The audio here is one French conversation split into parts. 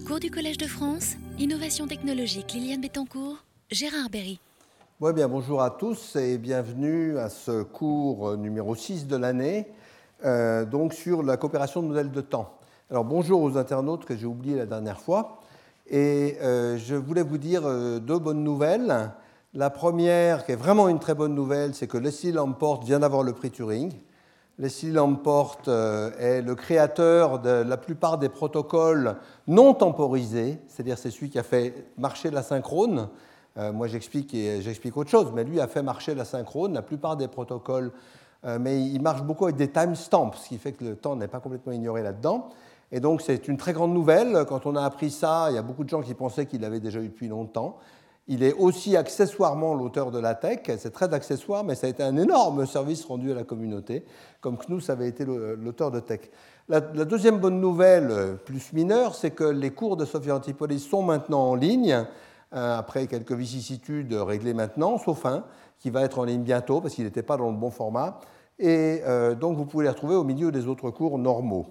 Cours du Collège de France, Innovation technologique, Liliane Bettencourt, Gérard Berry. Ouais, bien, bonjour à tous et bienvenue à ce cours numéro 6 de l'année, euh, donc sur la coopération de modèles de temps. Alors bonjour aux internautes que j'ai oublié la dernière fois. Et euh, je voulais vous dire euh, deux bonnes nouvelles. La première, qui est vraiment une très bonne nouvelle, c'est que Leslie Lamport vient d'avoir le prix Turing. Leslie Lamport euh, est le créateur de la plupart des protocoles non temporisés, c'est-à-dire c'est celui qui a fait marcher la synchrone. moi j'explique, autre chose, mais lui a fait marcher la synchrone, la plupart des protocoles, mais il marche beaucoup avec des timestamps, ce qui fait que le temps n'est pas complètement ignoré là-dedans. Et donc c'est une très grande nouvelle. Quand on a appris ça, il y a beaucoup de gens qui pensaient qu'il l'avait déjà eu depuis longtemps. Il est aussi accessoirement l'auteur de la tech, c'est très accessoire, mais ça a été un énorme service rendu à la communauté, comme Knus avait été l'auteur de tech. La, deuxième bonne nouvelle, plus mineure, c'est que les cours de Sophia Antipolis sont maintenant en ligne, euh, après quelques vicissitudes réglées maintenant, sauf un, qui va être en ligne bientôt, parce qu'il n'était pas dans le bon format. Et euh, donc vous pouvez les retrouver au milieu des autres cours normaux.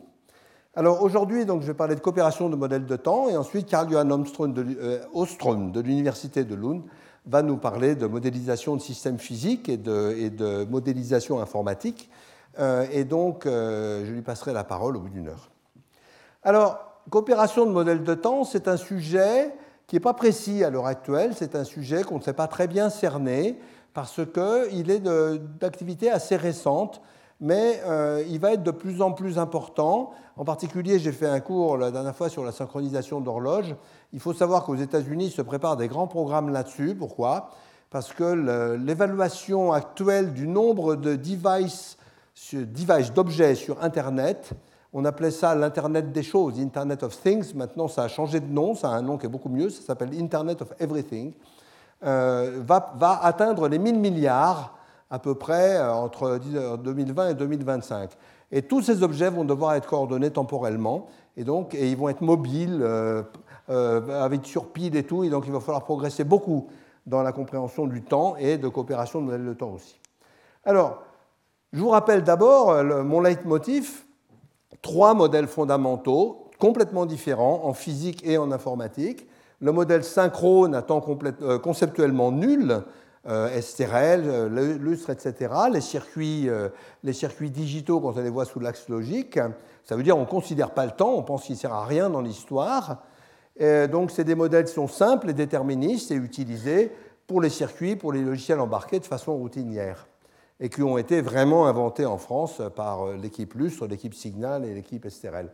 Alors aujourd'hui, donc, je vais parler de coopération de modèles de temps et ensuite Carl-Johan Ostrom de, euh, de l'Université de Lund va nous parler de modélisation de systèmes physiques et de, modélisation informatique. Euh, et donc, euh, je lui passerai la parole au bout d'une heure. Alors, coopération de modèles de temps, c'est un sujet qui n'est pas précis à l'heure actuelle, c'est un sujet qu'on ne sait pas très bien cerner parce qu'il est d'activité assez récente mais euh, il va être de plus en plus important. En particulier, j'ai fait un cours la dernière fois sur la synchronisation d'horloges. Il faut savoir qu'aux États-Unis se préparent des grands programmes là-dessus. Pourquoi? Parce que l'évaluation actuelle du nombre de devices, d'objets sur Internet, on appelait ça l'Internet des choses, Internet of Things. Maintenant, ça a changé de nom, ça a un nom qui est beaucoup mieux, ça s'appelle Internet of Everything, euh, va, va atteindre les 1000 milliards à peu près euh, entre 2020 et 2025. Et tous ces objets vont devoir être coordonnés temporellement, et donc ils vont être mobiles, euh, euh, avec sur pile et tout, et donc il va falloir progresser beaucoup dans la compréhension du temps et de coopération de modèles de temps aussi. Alors, je vous rappelle d'abord mon leitmotiv, trois modèles fondamentaux complètement différents en physique et en informatique. Le modèle synchrone à temps conceptuellement nul, euh, STRL, euh, lustre, etc., les circuits, euh, les circuits digitaux quand on les voit sous l'axe logique, ça veut dire qu'on ne considère pas le temps, on pense qu'il ne sert à rien dans l'histoire. Donc c'est des modèles qui sont simples et déterministes et utilisés pour les circuits, pour les logiciels embarqués de façon routinière et qui ont été vraiment inventés en France par l'équipe Lustre, l'équipe Signal et l'équipe STRL.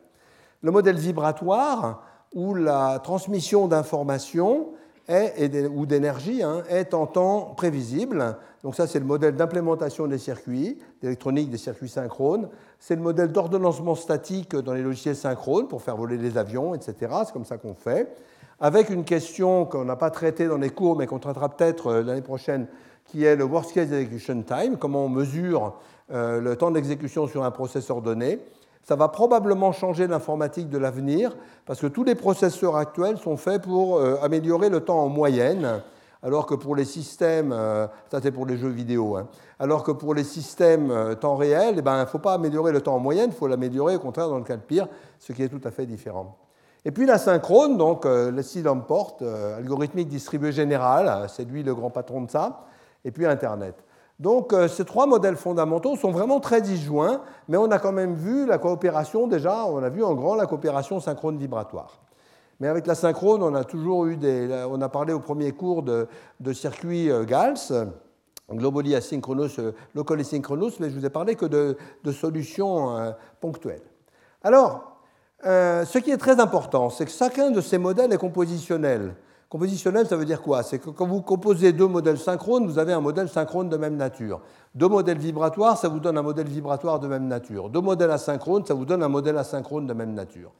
Le modèle vibratoire, où la transmission d'informations ou d'énergie hein, est en temps prévisible. Donc ça, c'est le modèle d'implémentation des circuits, d'électronique des circuits synchrones. C'est le modèle d'ordonnancement statique dans les logiciels synchrones pour faire voler les avions, etc. C'est comme ça qu'on fait. Avec une question qu'on n'a pas traitée dans les cours, mais qu'on traitera peut-être euh, l'année prochaine, qui est le Worst Case Execution Time, comment on mesure euh, le temps d'exécution sur un processeur donné. Ça va probablement changer l'informatique de l'avenir parce que tous les processeurs actuels sont faits pour euh, améliorer le temps en moyenne, alors que pour les systèmes, euh, ça c'est pour les jeux vidéo, hein, alors que pour les systèmes euh, temps réel, eh ben, il ne faut pas améliorer le temps en moyenne, il faut l'améliorer au contraire dans le cas de pire, ce qui est tout à fait différent. Et puis la synchrone, donc Leslie Lamport, algorithmique distribué général, c'est lui le grand patron de ça, et puis Internet. Donc euh, ces trois modèles fondamentaux sont vraiment très disjoints, mais on a quand même vu la coopération déjà, on a vu en grand la coopération synchrone vibratoire. Mais avec la synchrone, on a toujours eu des. On a parlé au premier cours de, circuits euh, GALS, globally asynchronous, euh, locally synchronous, mais je vous ai parlé que de, solutions ponctuelles. Alors, ce qui est très important, c'est que chacun de ces modèles est compositionnel. Compositionnel, ça veut dire quoi? C'est que quand vous composez deux modèles synchrones, vous avez un modèle synchrone de même nature. Deux modèles vibratoires, ça vous donne un modèle vibratoire de même nature. Deux modèles asynchrones, ça vous donne un modèle asynchrone de même nature.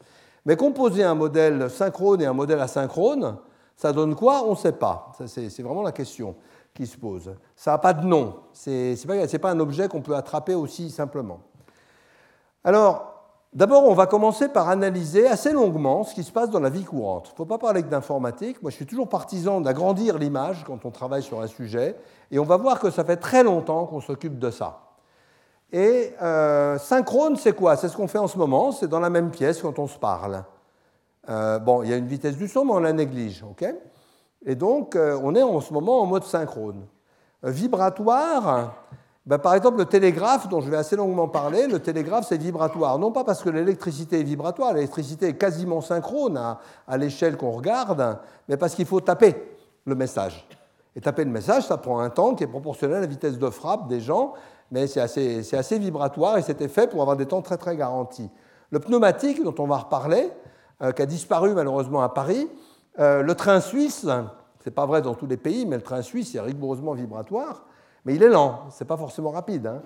Mais composer un modèle synchrone et un modèle asynchrone, ça donne quoi? On ne sait pas. C'est vraiment la question qui se pose. Ça n'a pas de nom. Ce n'est pas, pas un objet qu'on peut attraper aussi simplement. Alors, D'abord, on va commencer par analyser assez longuement ce qui se passe dans la vie courante. Il ne faut pas parler que d'informatique. Moi, je suis toujours partisan d'agrandir l'image quand on travaille sur un sujet. Et on va voir que ça fait très longtemps qu'on s'occupe de ça. Et euh, synchrone, c'est quoi? C'est ce qu'on fait en ce moment. C'est dans la même pièce quand on se parle. Euh, bon, il y a une vitesse du son, mais on la néglige. ok? Et donc, euh, on est en ce moment en mode synchrone. vibratoire, ben, par exemple, le télégraphe, dont je vais assez longuement parler, le télégraphe, c'est vibratoire. Non pas parce que l'électricité est vibratoire, l'électricité est quasiment synchrone à, l'échelle qu'on regarde, mais parce qu'il faut taper le message. Et taper le message, ça prend un temps qui est proportionnel à la vitesse de frappe des gens, mais c'est assez, assez, vibratoire et c'était fait pour avoir des temps très très garantis. Le pneumatique, dont on va reparler, euh, qui a disparu malheureusement à Paris, euh, le train suisse, ce n'est pas vrai dans tous les pays, mais le train suisse est rigoureusement vibratoire, mais il est lent, ce n'est pas forcément rapide. Hein.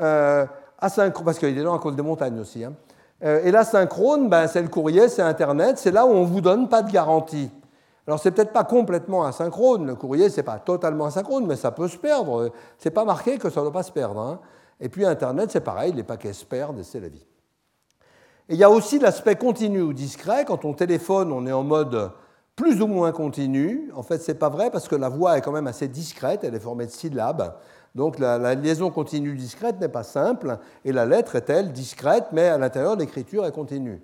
Euh, parce qu'il est lent à cause des montagnes aussi. Hein. Euh, et l'asynchrone, ben, c'est le courrier, c'est Internet, c'est là où on ne vous donne pas de garantie. Alors c'est peut-être pas complètement asynchrone, le courrier c'est pas totalement asynchrone, mais ça peut se perdre. C'est pas marqué que ça ne doit pas se perdre. Hein. Et puis Internet c'est pareil, les paquets se perdent et c'est la vie. Et il y a aussi l'aspect continu ou discret. Quand on téléphone, on est en mode plus ou moins continu. En fait, ce n'est pas vrai parce que la voix est quand même assez discrète, elle est formée de syllabes. Donc la, liaison continue discrète n'est pas simple, et la lettre est, elle, discrète, mais à l'intérieur, l'écriture est continue,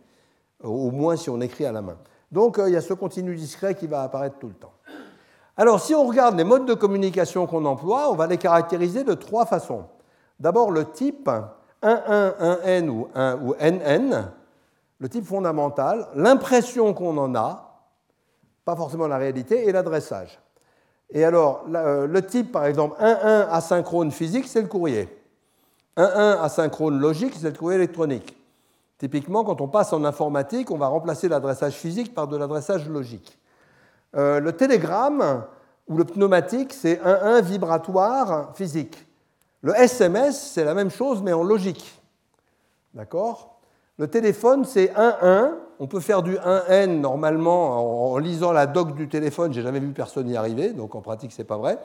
au moins si on écrit à la main. Donc euh, il y a ce continu discret qui va apparaître tout le temps. Alors si on regarde les modes de communication qu'on emploie, on va les caractériser de trois façons. D'abord le type 1.1, 1N ou, 1, ou NN, le type fondamental, l'impression qu'on en a, pas forcément la réalité, et l'adressage. Et alors, euh, le type, par exemple, 1-1 asynchrone physique, c'est le courrier. 1-1 asynchrone logique, c'est le courrier électronique. Typiquement, quand on passe en informatique, on va remplacer l'adressage physique par de l'adressage logique. Euh, le télégramme ou le pneumatique, c'est 1-1 vibratoire physique. Le SMS, c'est la même chose, mais en logique. D'accord? Le téléphone, c'est 1-1 on peut faire du 1N normalement en, lisant la doc du téléphone. J'ai jamais vu personne y arriver, donc en pratique, c'est pas vrai.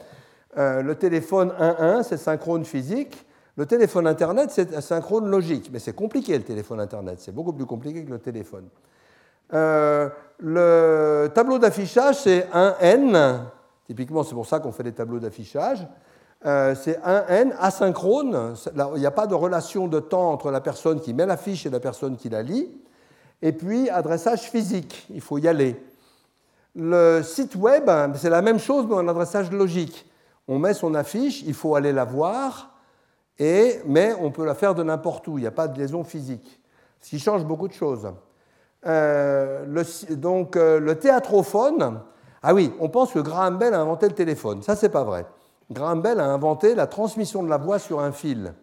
Euh, le téléphone 1-1, c'est synchrone physique. Le téléphone Internet, c'est synchrone logique. Mais c'est compliqué le téléphone Internet. C'est beaucoup plus compliqué que le téléphone. Euh, le tableau d'affichage, c'est 1N. Typiquement, c'est pour ça qu'on fait des tableaux d'affichage. Euh, c'est 1N asynchrone. Il n'y a pas de relation de temps entre la personne qui met l'affiche et la personne qui la lit. Et puis, adressage physique, il faut y aller. Le site web, c'est la même chose, mais en adressage logique. On met son affiche, il faut aller la voir, et, mais on peut la faire de n'importe où, il n'y a pas de liaison physique, ce qui change beaucoup de choses. Euh, le, donc, euh, le théâtrophone, ah oui, on pense que Graham Bell a inventé le téléphone. Ça, c'est pas vrai. Graham Bell a inventé la transmission de la voix sur un fil.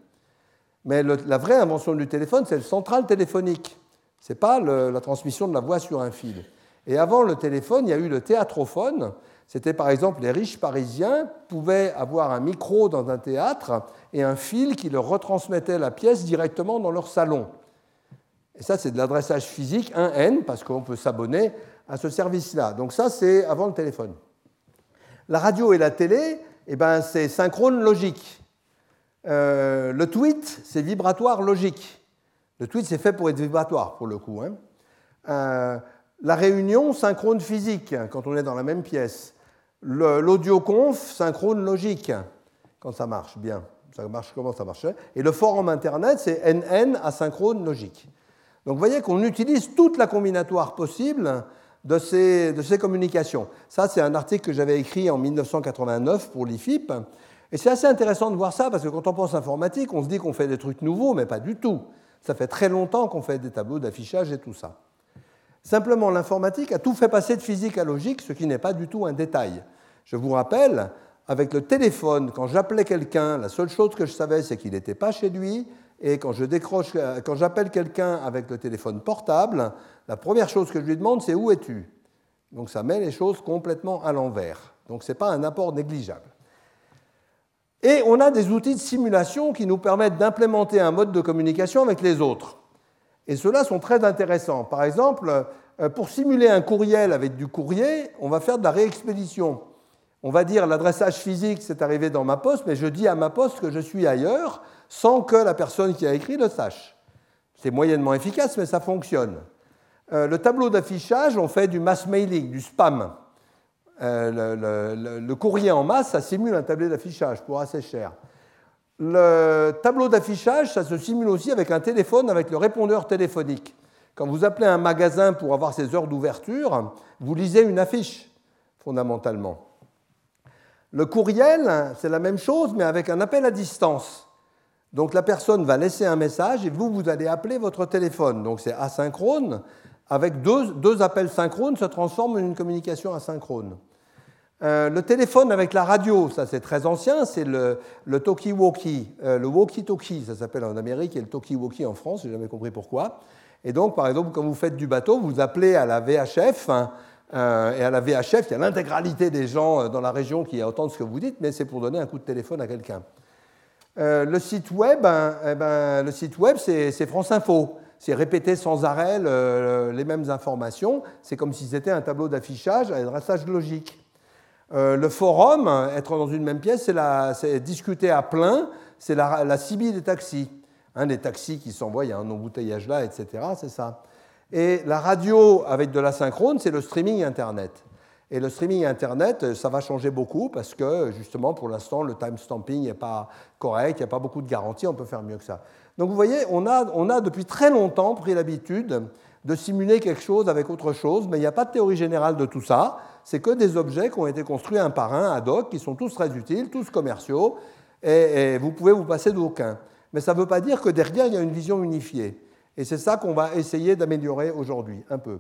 Mais la vraie invention du téléphone, c'est le central téléphonique. Ce n'est pas la transmission de la voix sur un fil. Et avant le téléphone, il y a eu le théâtrophone. C'était par exemple les riches parisiens pouvaient avoir un micro dans un théâtre et un fil qui leur retransmettait la pièce directement dans leur salon. Et ça, c'est de l'adressage physique, 1N, parce qu'on peut s'abonner à ce service-là. Donc ça, c'est avant le téléphone. La radio et la télé, eh ben, c'est synchrone logique. Euh, le tweet, c'est vibratoire logique. Le tweet, c'est fait pour être vibratoire, pour le coup. Hein. Euh, la réunion, synchrone physique, quand on est dans la même pièce. L'audioconf, synchrone logique, quand ça marche bien. Ça marche comment ça marche Et le forum Internet, c'est NN asynchrone logique. Donc vous voyez qu'on utilise toute la combinatoire possible de ces communications. Ça, c'est un article que j'avais écrit en 1989 pour l'IFIP. Et c'est assez intéressant de voir ça, parce que quand on pense informatique, on se dit qu'on fait des trucs nouveaux, mais pas du tout. Ça fait très longtemps qu'on fait des tableaux d'affichage et tout ça. Simplement, l'informatique a tout fait passer de physique à logique, ce qui n'est pas du tout un détail. Je vous rappelle, avec le téléphone, quand j'appelais quelqu'un, la seule chose que je savais, c'est qu'il n'était pas chez lui. Et quand je décroche, quand j'appelle quelqu'un avec le téléphone portable, la première chose que je lui demande, c'est où es-tu? Donc ça met les choses complètement à l'envers. Donc ce n'est pas un apport négligeable. Et on a des outils de simulation qui nous permettent d'implémenter un mode de communication avec les autres. Et ceux-là sont très intéressants. Par exemple, euh, pour simuler un courriel avec du courrier, on va faire de la réexpédition. On va dire l'adressage physique, c'est arrivé dans ma poste, mais je dis à ma poste que je suis ailleurs sans que la personne qui a écrit le sache. C'est moyennement efficace, mais ça fonctionne. Euh, le tableau d'affichage, on fait du mass mailing, du spam. Euh, le, courrier en masse, ça simule un tableau d'affichage pour assez cher. Le tableau d'affichage, ça se simule aussi avec un téléphone, avec le répondeur téléphonique. Quand vous appelez un magasin pour avoir ses heures d'ouverture, vous lisez une affiche, fondamentalement. Le courriel, c'est la même chose, mais avec un appel à distance. Donc la personne va laisser un message et vous, vous allez appeler votre téléphone. Donc c'est asynchrone. Avec deux, appels synchrones, se transforme en une communication asynchrone. Euh, le téléphone avec la radio, ça c'est très ancien, c'est le, le talkie-walkie, euh, le walkie-talkie, ça s'appelle en Amérique, et le talkie-walkie en France, j'ai jamais compris pourquoi. Et donc, par exemple, quand vous faites du bateau, vous appelez à la VHF, hein, euh, et à la VHF, il y a l'intégralité des gens dans la région qui entendent ce que vous dites, mais c'est pour donner un coup de téléphone à quelqu'un. le site web, hein, eh ben, le site web, c'est France Info. C'est répéter sans arrêt les mêmes informations. C'est comme si c'était un tableau d'affichage à adressage logique. Euh, le forum, être dans une même pièce, c'est discuter à plein, c'est la, la des taxis. Hein, les taxis qui s'envoient, il y a un embouteillage là, etc. C'est ça. Et la radio avec de la synchrone, c'est le streaming Internet. Et le streaming Internet, ça va changer beaucoup parce que justement, pour l'instant, le timestamping n'est pas correct, il n'y a pas beaucoup de garanties, on peut faire mieux que ça. Donc vous voyez, on a depuis très longtemps pris l'habitude de simuler quelque chose avec autre chose, mais il n'y a pas de théorie générale de tout ça c'est que des objets qui ont été construits un par un, ad hoc, qui sont tous très utiles, tous commerciaux, et, vous pouvez vous passer d'aucun. Mais ça ne veut pas dire que derrière, il y a une vision unifiée. Et c'est ça qu'on va essayer d'améliorer aujourd'hui, un peu.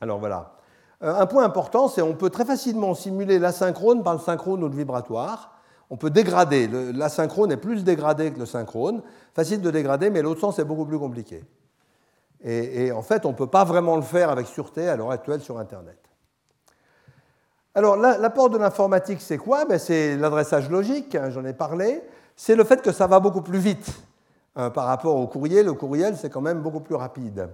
Alors voilà. Euh, un point important, c'est qu'on peut très facilement simuler l'asynchrone par le synchrone ou le vibratoire. On peut dégrader. L'asynchrone est plus dégradé que le synchrone. Facile de dégrader, mais l'autre sens est beaucoup plus compliqué. Et en fait, on ne peut pas vraiment le faire avec sûreté à l'heure actuelle sur Internet. Alors, l'apport de l'informatique, c'est quoi? Ben, C'est l'adressage logique, hein, j'en ai parlé. C'est le fait que ça va beaucoup plus vite hein, par rapport au courriel. Le courriel, c'est quand même beaucoup plus rapide.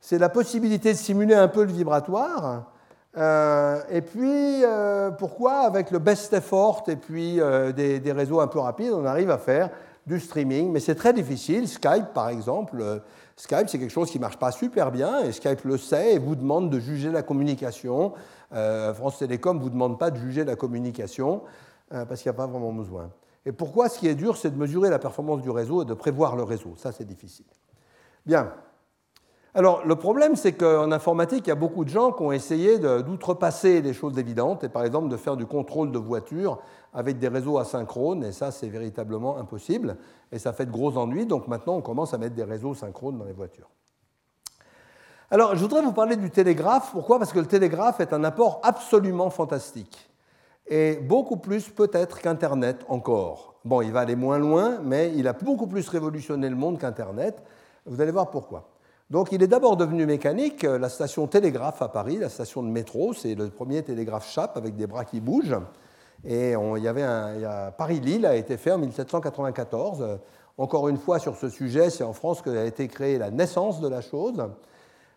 C'est la possibilité de simuler un peu le vibratoire. Euh, et puis, euh, pourquoi, avec le best effort et puis euh, des, réseaux un peu rapides, on arrive à faire du streaming Mais c'est très difficile. Skype, par exemple, Skype, c'est quelque chose qui ne marche pas super bien, et Skype le sait et vous demande de juger la communication euh, France Télécom ne vous demande pas de juger la communication euh, parce qu'il n'y a pas vraiment besoin. Et pourquoi ce qui est dur, c'est de mesurer la performance du réseau et de prévoir le réseau. Ça, c'est difficile. Bien. Alors, le problème, c'est qu'en informatique, il y a beaucoup de gens qui ont essayé d'outrepasser les choses évidentes, et par exemple de faire du contrôle de voiture avec des réseaux asynchrones, et ça, c'est véritablement impossible, et ça fait de gros ennuis, donc maintenant, on commence à mettre des réseaux synchrones dans les voitures. Alors, je voudrais vous parler du télégraphe. Pourquoi? Parce que le télégraphe est un apport absolument fantastique. Et beaucoup plus peut-être qu'Internet encore. Bon, il va aller moins loin, mais il a beaucoup plus révolutionné le monde qu'Internet. Vous allez voir pourquoi. Donc, il est d'abord devenu mécanique. La station télégraphe à Paris, la station de métro, c'est le premier télégraphe chape avec des bras qui bougent. Et y avait Paris-Lille a été fait en 1794. Encore une fois, sur ce sujet, c'est en France qu'a été créée la naissance de la chose.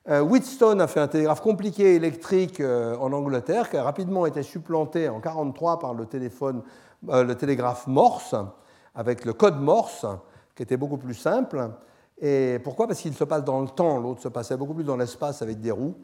Euh, Wheatstone a fait un télégraphe compliqué électrique euh, en Angleterre qui a rapidement été supplanté en 1943 par le, téléphone, euh, le télégraphe Morse, avec le code Morse, qui était beaucoup plus simple. Et pourquoi? Parce qu'il se passe dans le temps, l'autre se passait beaucoup plus dans l'espace avec des roues.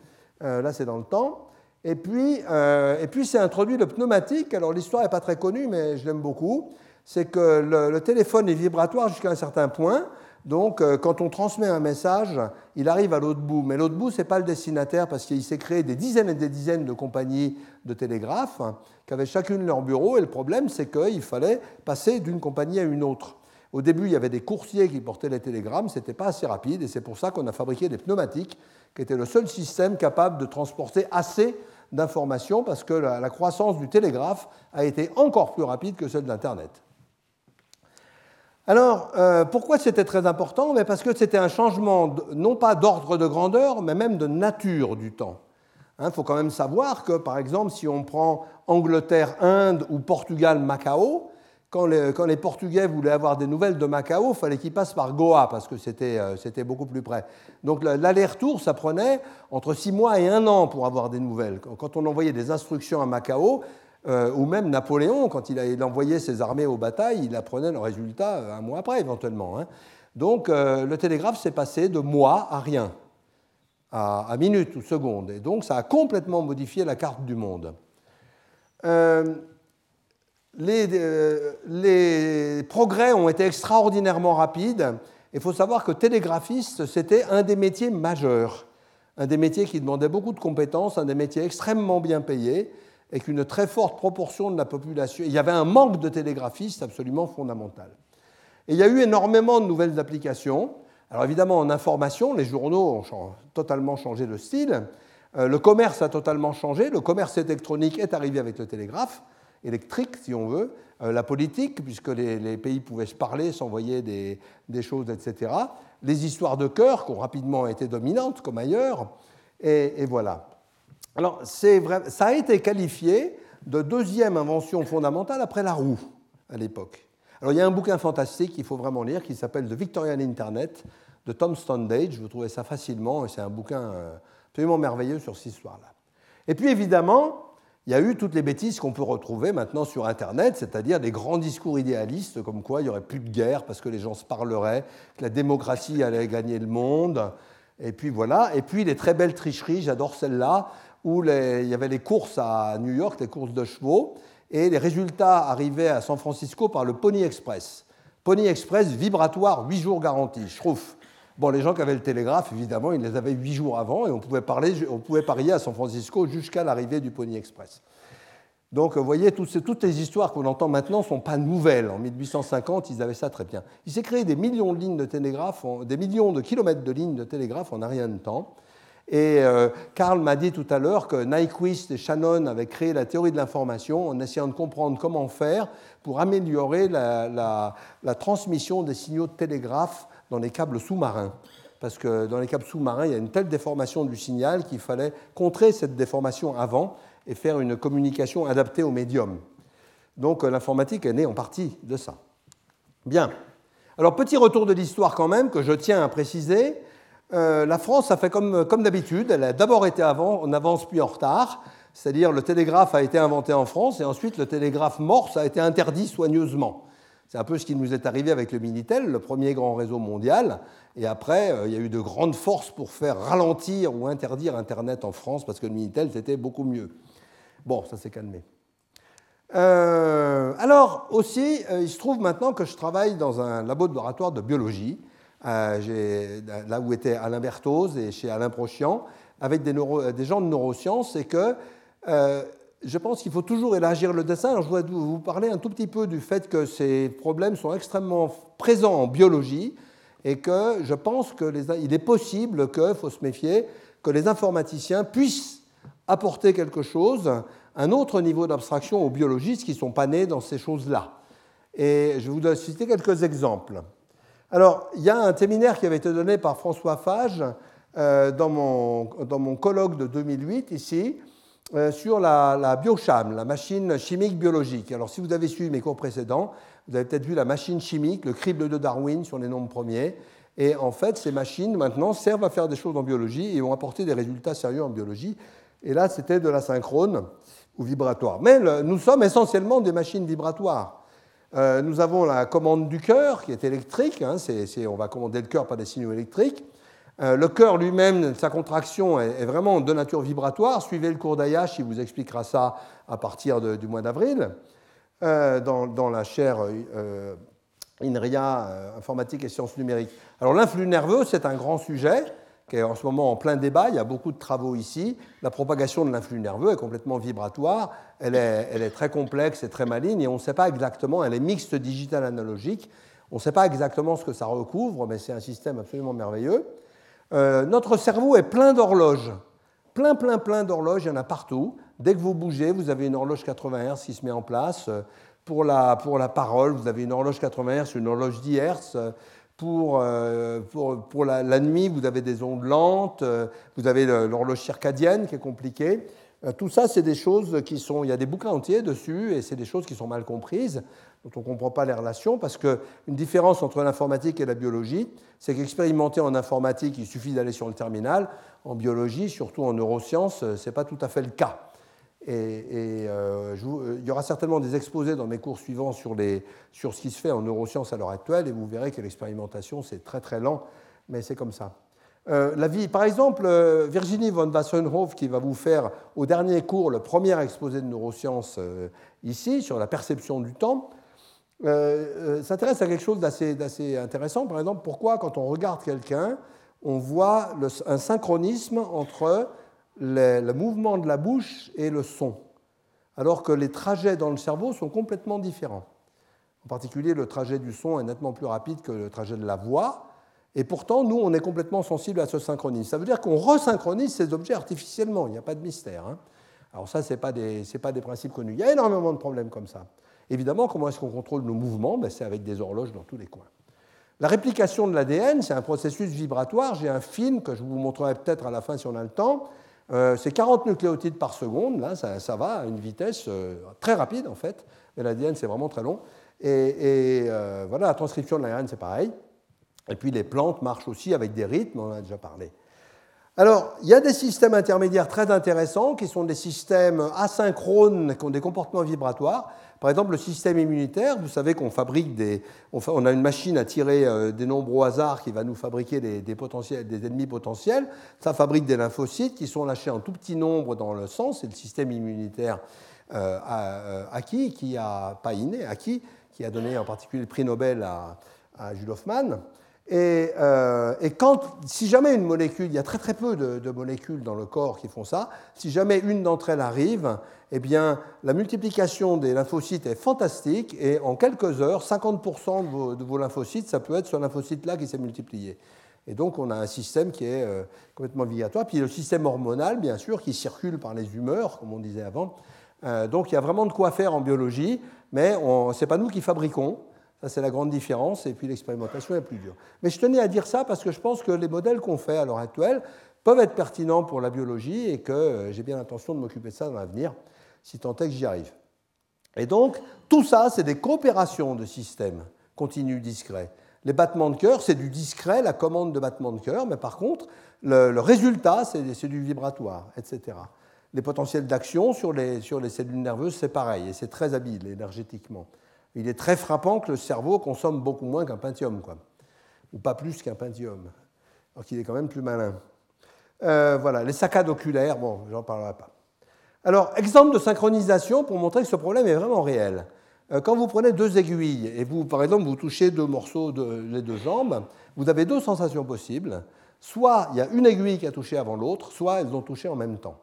là, c'est dans le temps. Et puis, et puis c'est introduit le pneumatique. Alors l'histoire n'est pas très connue, mais je l'aime beaucoup. C'est que le téléphone est vibratoire jusqu'à un certain point. Donc, euh, quand on transmet un message, il arrive à l'autre bout. Mais l'autre bout, ce n'est pas le destinataire parce qu'il s'est créé des dizaines et des dizaines de compagnies de télégraphes qui avaient chacune leur bureau. Et le problème, c'est qu'il fallait passer d'une compagnie à une autre. Au début, il y avait des coursiers qui portaient les télégrammes, ce n'était pas assez rapide, et c'est pour ça qu'on a fabriqué des pneumatiques, qui étaient le seul système capable de transporter assez d'informations, parce que la croissance du télégraphe a été encore plus rapide que celle de l'Internet. Alors, euh, pourquoi c'était très important? Parce que c'était un changement, non pas d'ordre de grandeur, mais même de nature du temps. Il hein, faut quand même savoir que, par exemple, si on prend Angleterre, Inde ou Quand les, Portugais voulaient avoir des nouvelles de Macao, il fallait qu'ils passent par Goa parce que c'était euh, beaucoup plus près. Donc l'aller-retour, ça prenait entre six mois et un an pour avoir des nouvelles. Quand on envoyait des instructions à Macao, euh, ou même Napoléon, quand il, envoyait ses armées aux batailles, il apprenait le résultat euh, un mois après éventuellement. Hein. Donc le télégraphe s'est passé de mois à rien, à, minutes ou secondes. Et donc ça a complètement modifié la carte du monde. Les, progrès ont été extraordinairement rapides Il faut savoir que télégraphiste, c'était un des métiers majeurs, un des métiers qui demandait beaucoup de compétences, un des métiers extrêmement bien payés, et qu'une très forte proportion de la population. Il y avait un manque de télégraphistes absolument fondamental. Et il y a eu énormément de nouvelles applications. Alors évidemment, en information, les journaux ont totalement changé de style. Euh, le commerce a totalement changé. Le commerce électronique est arrivé avec le télégraphe, électrique si on veut. Euh, la politique, puisque les, pays pouvaient se parler, s'envoyer des, choses, etc. Les histoires de cœur, qui ont rapidement été dominantes, comme ailleurs. Et, voilà. Alors, vrai, ça a été qualifié de deuxième invention fondamentale après la roue, à l'époque. Alors, il y a un bouquin fantastique qu'il faut vraiment lire qui s'appelle The Victorian Internet de Tom Standage. Vous trouvez ça facilement, et c'est un bouquin euh, absolument merveilleux sur cette histoire-là. Et puis, évidemment, il y a eu toutes les bêtises qu'on peut retrouver maintenant sur Internet, c'est-à-dire des grands discours idéalistes comme quoi il n'y aurait plus de guerre parce que les gens se parleraient, que la démocratie allait gagner le monde. Et puis voilà. Et puis les très belles tricheries, j'adore celle-là, où il y avait les courses à New York, les courses de chevaux, et les résultats arrivaient à San Francisco par le Pony Express. Pony Express vibratoire, 8 jours garantis. Je. Bon, les gens qui avaient le télégraphe, évidemment, ils les avaient huit jours avant et on pouvait, parler, on pouvait parier à San Francisco jusqu'à l'arrivée du Pony Express. Donc, vous voyez, toutes, toutes les histoires qu'on entend maintenant ne sont pas nouvelles. En 1850, ils avaient ça très bien. Il s'est créé des millions de lignes de télégraphe, des millions de kilomètres de lignes de télégraphe en un rien de temps. Et euh, Karl m'a dit tout à l'heure que Nyquist et Shannon avaient créé la théorie de l'information en essayant de comprendre comment faire pour améliorer la transmission des signaux de télégraphe dans les câbles sous-marins. Parce que dans les câbles sous-marins, il y a une telle déformation du signal qu'il fallait contrer cette déformation avant et faire une communication adaptée au médium. Donc euh, l'informatique est née en partie de ça. Bien. Alors petit retour de l'histoire quand même que je tiens à préciser. Euh, la France a fait comme, comme d'habitude. Elle a d'abord été avant, en avance puis en retard. C'est-à-dire le télégraphe a été inventé en France et ensuite le télégraphe morse a été interdit soigneusement. C'est un peu ce qui nous est arrivé avec le Minitel, le premier grand réseau mondial. Et après, euh, il y a eu de grandes forces pour faire ralentir ou interdire Internet en France parce que le Minitel, c'était beaucoup mieux. Bon, ça s'est calmé. Euh, alors aussi, euh, il se trouve maintenant que je travaille dans un laboratoire de biologie, là où était Alain Berthoz et chez Alain Prochian, avec des, des gens de neurosciences, et que je pense qu'il faut toujours élargir le dessin. Alors, je voudrais vous parler un tout petit peu du fait que ces problèmes sont extrêmement présents en biologie et que je pense qu'il est possible que, faut se méfier, que les informaticiens puissent apporter quelque chose, un autre niveau d'abstraction aux biologistes qui ne sont pas nés dans ces choses-là. Et je vous citer quelques exemples. Alors, il y a un séminaire qui avait été donné par François Fage euh, dans, mon, colloque de 2008 ici, sur la, biocham, la machine chimique biologique. Alors, si vous avez suivi mes cours précédents, vous avez peut-être vu la machine chimique, le crible de Darwin sur les nombres premiers. Et en fait, ces machines, maintenant, servent à faire des choses en biologie et ont apporté des résultats sérieux en biologie. Et là, c'était de la synchrone ou vibratoire. Mais nous sommes essentiellement des machines vibratoires. Euh, nous avons la commande du cœur, qui est électrique. Hein, on va commander le cœur par des signaux électriques. Euh, le cœur lui-même, sa contraction est, vraiment de nature vibratoire. Suivez le cours d'Ayash, il vous expliquera ça à partir du mois d'avril, euh, dans, la chaire euh, INRIA, informatique et sciences numériques. Alors l'influx nerveux, c'est un grand sujet qui est en ce moment en plein débat. Il y a beaucoup de travaux ici. La propagation de l'influx nerveux est complètement vibratoire. Elle est, elle est, très complexe et très maligne et on ne sait pas exactement. Elle est mixte digital analogique. On ne sait pas exactement ce que ça recouvre, mais c'est un système absolument merveilleux. Euh, notre cerveau est plein d'horloges. Plein, plein, plein d'horloges, il y en a partout. Dès que vous bougez, vous avez une horloge 80 Hz qui se met en place. Pour la, pour la parole, vous avez une horloge 80 Hz, une horloge 10 Hz. Pour, euh, pour, pour la, la, nuit, vous avez des ondes lentes. Vous avez l'horloge circadienne qui est compliquée. Euh, tout ça, c'est des choses qui sont. Il y a des bouquins entiers dessus et c'est des choses qui sont mal comprises dont on ne comprend pas les relations, parce qu'une différence entre l'informatique et la biologie, c'est qu'expérimenter en informatique, il suffit d'aller sur le terminal. En biologie, surtout en neurosciences, ce n'est pas tout à fait le cas. Et, euh, il y aura certainement des exposés dans mes cours suivants sur, les, sur ce qui se fait en neurosciences à l'heure actuelle, et vous verrez que l'expérimentation, c'est très très lent, mais c'est comme ça. Euh, la vie, par exemple, euh, Virginie von Wassenhoff, qui va vous faire au dernier cours le premier exposé de neurosciences ici, sur la perception du temps, s'intéresse à quelque chose d'assez intéressant. Par exemple, pourquoi, quand on regarde quelqu'un, on voit un synchronisme entre le mouvement de la bouche et le son, alors que les trajets dans le cerveau sont complètement différents. En particulier, le trajet du son est nettement plus rapide que le trajet de la voix, et pourtant, nous, on est complètement sensible à ce synchronisme. Ça veut dire qu'on resynchronise ces objets artificiellement, il n'y a pas de mystère. Hein. Alors ça, ce n'est pas, pas, des principes connus. Il y a énormément de problèmes comme ça. Évidemment, comment est-ce qu'on contrôle nos mouvements? Ben, C'est avec des horloges dans tous les coins. La réplication de l'ADN, c'est un processus vibratoire. J'ai un film que je vous montrerai peut-être à la fin si on a le temps. Euh, c'est 40 nucléotides par seconde, là, ça, va à une vitesse euh, très rapide en fait, mais l'ADN c'est vraiment très long. Et, euh, voilà, la transcription de l'ARN c'est pareil. Et puis les plantes marchent aussi avec des rythmes, on en a déjà parlé. Alors, il y a des systèmes intermédiaires très intéressants qui sont des systèmes asynchrones qui ont des comportements vibratoires. Par exemple, le système immunitaire, vous savez qu'on fabrique des, on a une machine à tirer euh, des nombres au hasard qui va nous fabriquer des, potentiels, des ennemis potentiels. Ça fabrique des lymphocytes qui sont lâchés en tout petit nombre dans le sang. C'est le système immunitaire euh, euh, acquis, qui a pas inné, acquis, qui a donné en particulier le prix Nobel à, à Jules Hoffman. Euh, et, quand, si jamais une molécule, il y a très très peu de, molécules dans le corps qui font ça, si jamais une d'entre elles arrive, eh bien, la multiplication des lymphocytes est fantastique et en quelques heures, 50% de vos, lymphocytes, ça peut être ce lymphocyte-là qui s'est multiplié. Et donc, on a un système qui est euh, complètement obligatoire. Puis le système hormonal, bien sûr, qui circule par les humeurs, comme on disait avant. Euh, donc, il y a vraiment de quoi faire en biologie, mais ce n'est pas nous qui fabriquons. Ça, c'est la grande différence, et puis l'expérimentation est plus dure. Mais je tenais à dire ça parce que je pense que les modèles qu'on fait à l'heure actuelle peuvent être pertinents pour la biologie et que euh, j'ai bien l'intention de m'occuper de ça dans l'avenir, si tant est que j'y arrive. Et donc, tout ça, c'est des coopérations de systèmes continus discrets. Les battements de cœur, c'est du discret, la commande de battement de cœur, mais par contre, le, résultat, c'est du vibratoire, etc. Les potentiels d'action sur les, sur les cellules nerveuses, c'est pareil, et c'est très habile énergétiquement il est très frappant que le cerveau consomme beaucoup moins qu'un Pentium, quoi. ou pas plus qu'un Pentium, alors qu'il est quand même plus malin. Euh, voilà, les saccades oculaires, bon, j'en parlerai pas. Alors, exemple de synchronisation pour montrer que ce problème est vraiment réel. Euh, quand vous prenez deux aiguilles et vous, par exemple, vous touchez deux morceaux de les deux jambes, vous avez deux sensations possibles. Soit il y a une aiguille qui a touché avant l'autre, soit elles ont touché en même temps.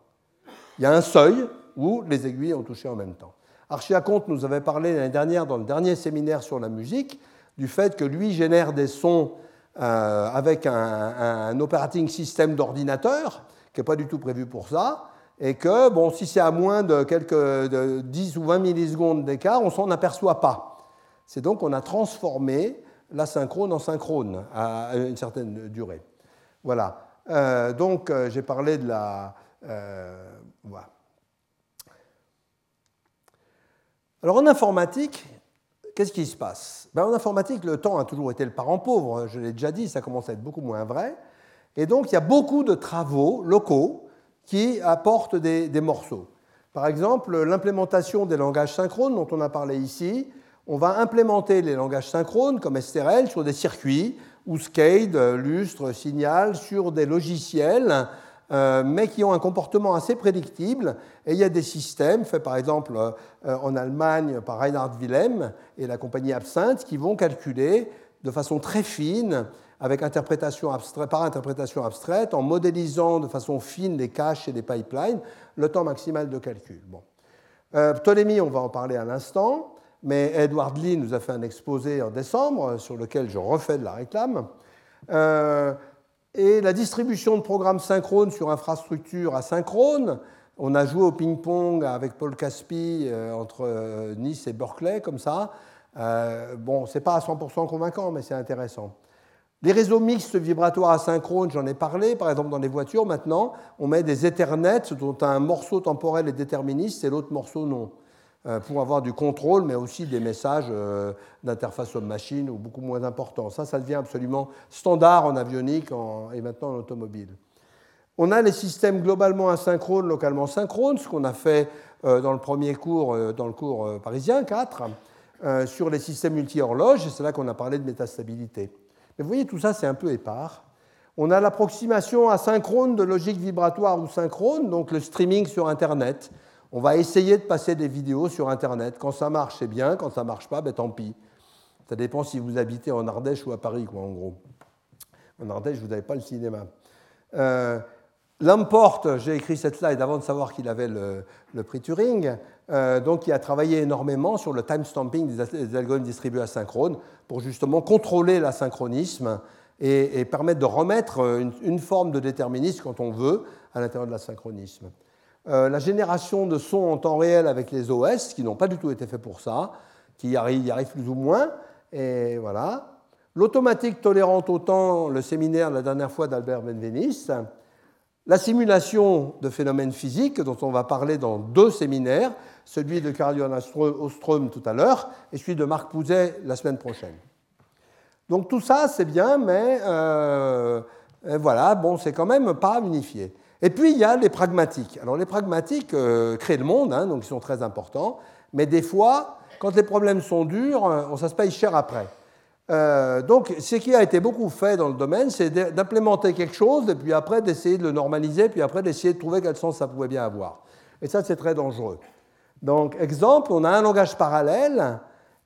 Il y a un seuil où les aiguilles ont touché en même temps. Archiaconte nous avait parlé l'année dernière, dans le dernier séminaire sur la musique, du fait que lui génère des sons euh, avec un, operating system d'ordinateur, qui n'est pas du tout prévu pour ça, et que bon, si c'est à moins de quelques de 10 ou 20 millisecondes d'écart, on s'en aperçoit pas. C'est donc qu'on a transformé l'asynchrone en synchrone à une certaine durée. Voilà. Euh, donc euh, j'ai parlé de la. voilà. Alors en informatique, qu'est-ce qui se passe? Ben, En informatique, le temps a toujours été le parent pauvre, je l'ai déjà dit, ça commence à être beaucoup moins vrai. Et donc il y a beaucoup de travaux locaux qui apportent des, morceaux. Par exemple, l'implémentation des langages synchrones dont on a parlé ici, on va implémenter les langages synchrones comme STRL sur des circuits ou SCADE, lustre, signal, sur des logiciels euh, mais qui ont un comportement assez prédictible. Et il y a des systèmes faits par exemple euh, en Allemagne par Reinhard Willem et la compagnie Absinthe qui vont calculer de façon très fine, avec interprétation abstraite, par interprétation abstraite, en modélisant de façon fine les caches et les pipelines, le temps maximal de calcul. Bon. Euh, Ptolémée, on va en parler à l'instant, mais Edward Lee nous a fait un exposé en décembre sur lequel je refais de la réclame. Et la distribution de programmes synchrones sur infrastructure asynchrone, on a joué au ping-pong avec Paul Caspi euh, entre euh, Nice et Berkeley, comme ça. Euh, bon, ce n'est pas à 100% convaincant, mais c'est intéressant. Les réseaux mixtes vibratoires asynchrones, j'en ai parlé, par exemple dans les voitures maintenant, on met des Ethernet dont un morceau temporel est déterministe et l'autre morceau non. Euh, pour avoir du contrôle, mais aussi des messages euh, d'interface homme-machine ou beaucoup moins importants. Ça, ça devient absolument standard en avionique et maintenant en automobile. On a les systèmes globalement asynchrones, localement synchrones, ce qu'on a fait euh, dans le premier cours, dans le cours parisien 4, sur les systèmes multi-horloges, et c'est là qu'on a parlé de métastabilité. Mais vous voyez, tout ça, c'est un peu épars. On a l'approximation asynchrone de logique vibratoire ou synchrone, donc le streaming sur Internet On va essayer de passer des vidéos sur Internet. Quand ça marche, c'est bien. Quand ça marche pas, ben, tant pis. Ça dépend si vous habitez en Ardèche ou à Paris, quoi, en gros. En Ardèche, vous n'avez pas le cinéma. Euh, j'ai écrit cette slide avant de savoir qu'il avait le, prix Turing, euh, donc il a travaillé énormément sur le timestamping des, algorithmes distribués asynchrones pour justement contrôler l'asynchronisme et, permettre de remettre une, forme de déterminisme quand on veut à l'intérieur de l'asynchronisme. Euh, la génération de sons en temps réel avec les OS, qui n'ont pas du tout été faits pour ça, qui y arrivent, plus ou moins, et voilà. L'automatique tolérante au temps, le séminaire la dernière fois d'Albert Benveniste, la simulation de phénomènes physiques, dont on va parler dans deux séminaires, celui de Karl-Johan Ostrom tout à l'heure et celui de Marc Pouzet la semaine prochaine. Donc tout ça, c'est bien, mais euh, voilà, bon, c'est quand même pas unifié. Et puis il y a les pragmatiques. Alors les pragmatiques euh, créent le monde, hein, donc ils sont très importants, mais des fois, quand les problèmes sont durs, on, ça se paye cher après. Euh, donc, ce qui a été beaucoup fait dans le domaine, c'est d'implémenter quelque chose, et puis après d'essayer de le normaliser, puis après d'essayer de trouver quel sens ça pouvait bien avoir. Et ça, c'est très dangereux. Donc, exemple, on a un langage parallèle,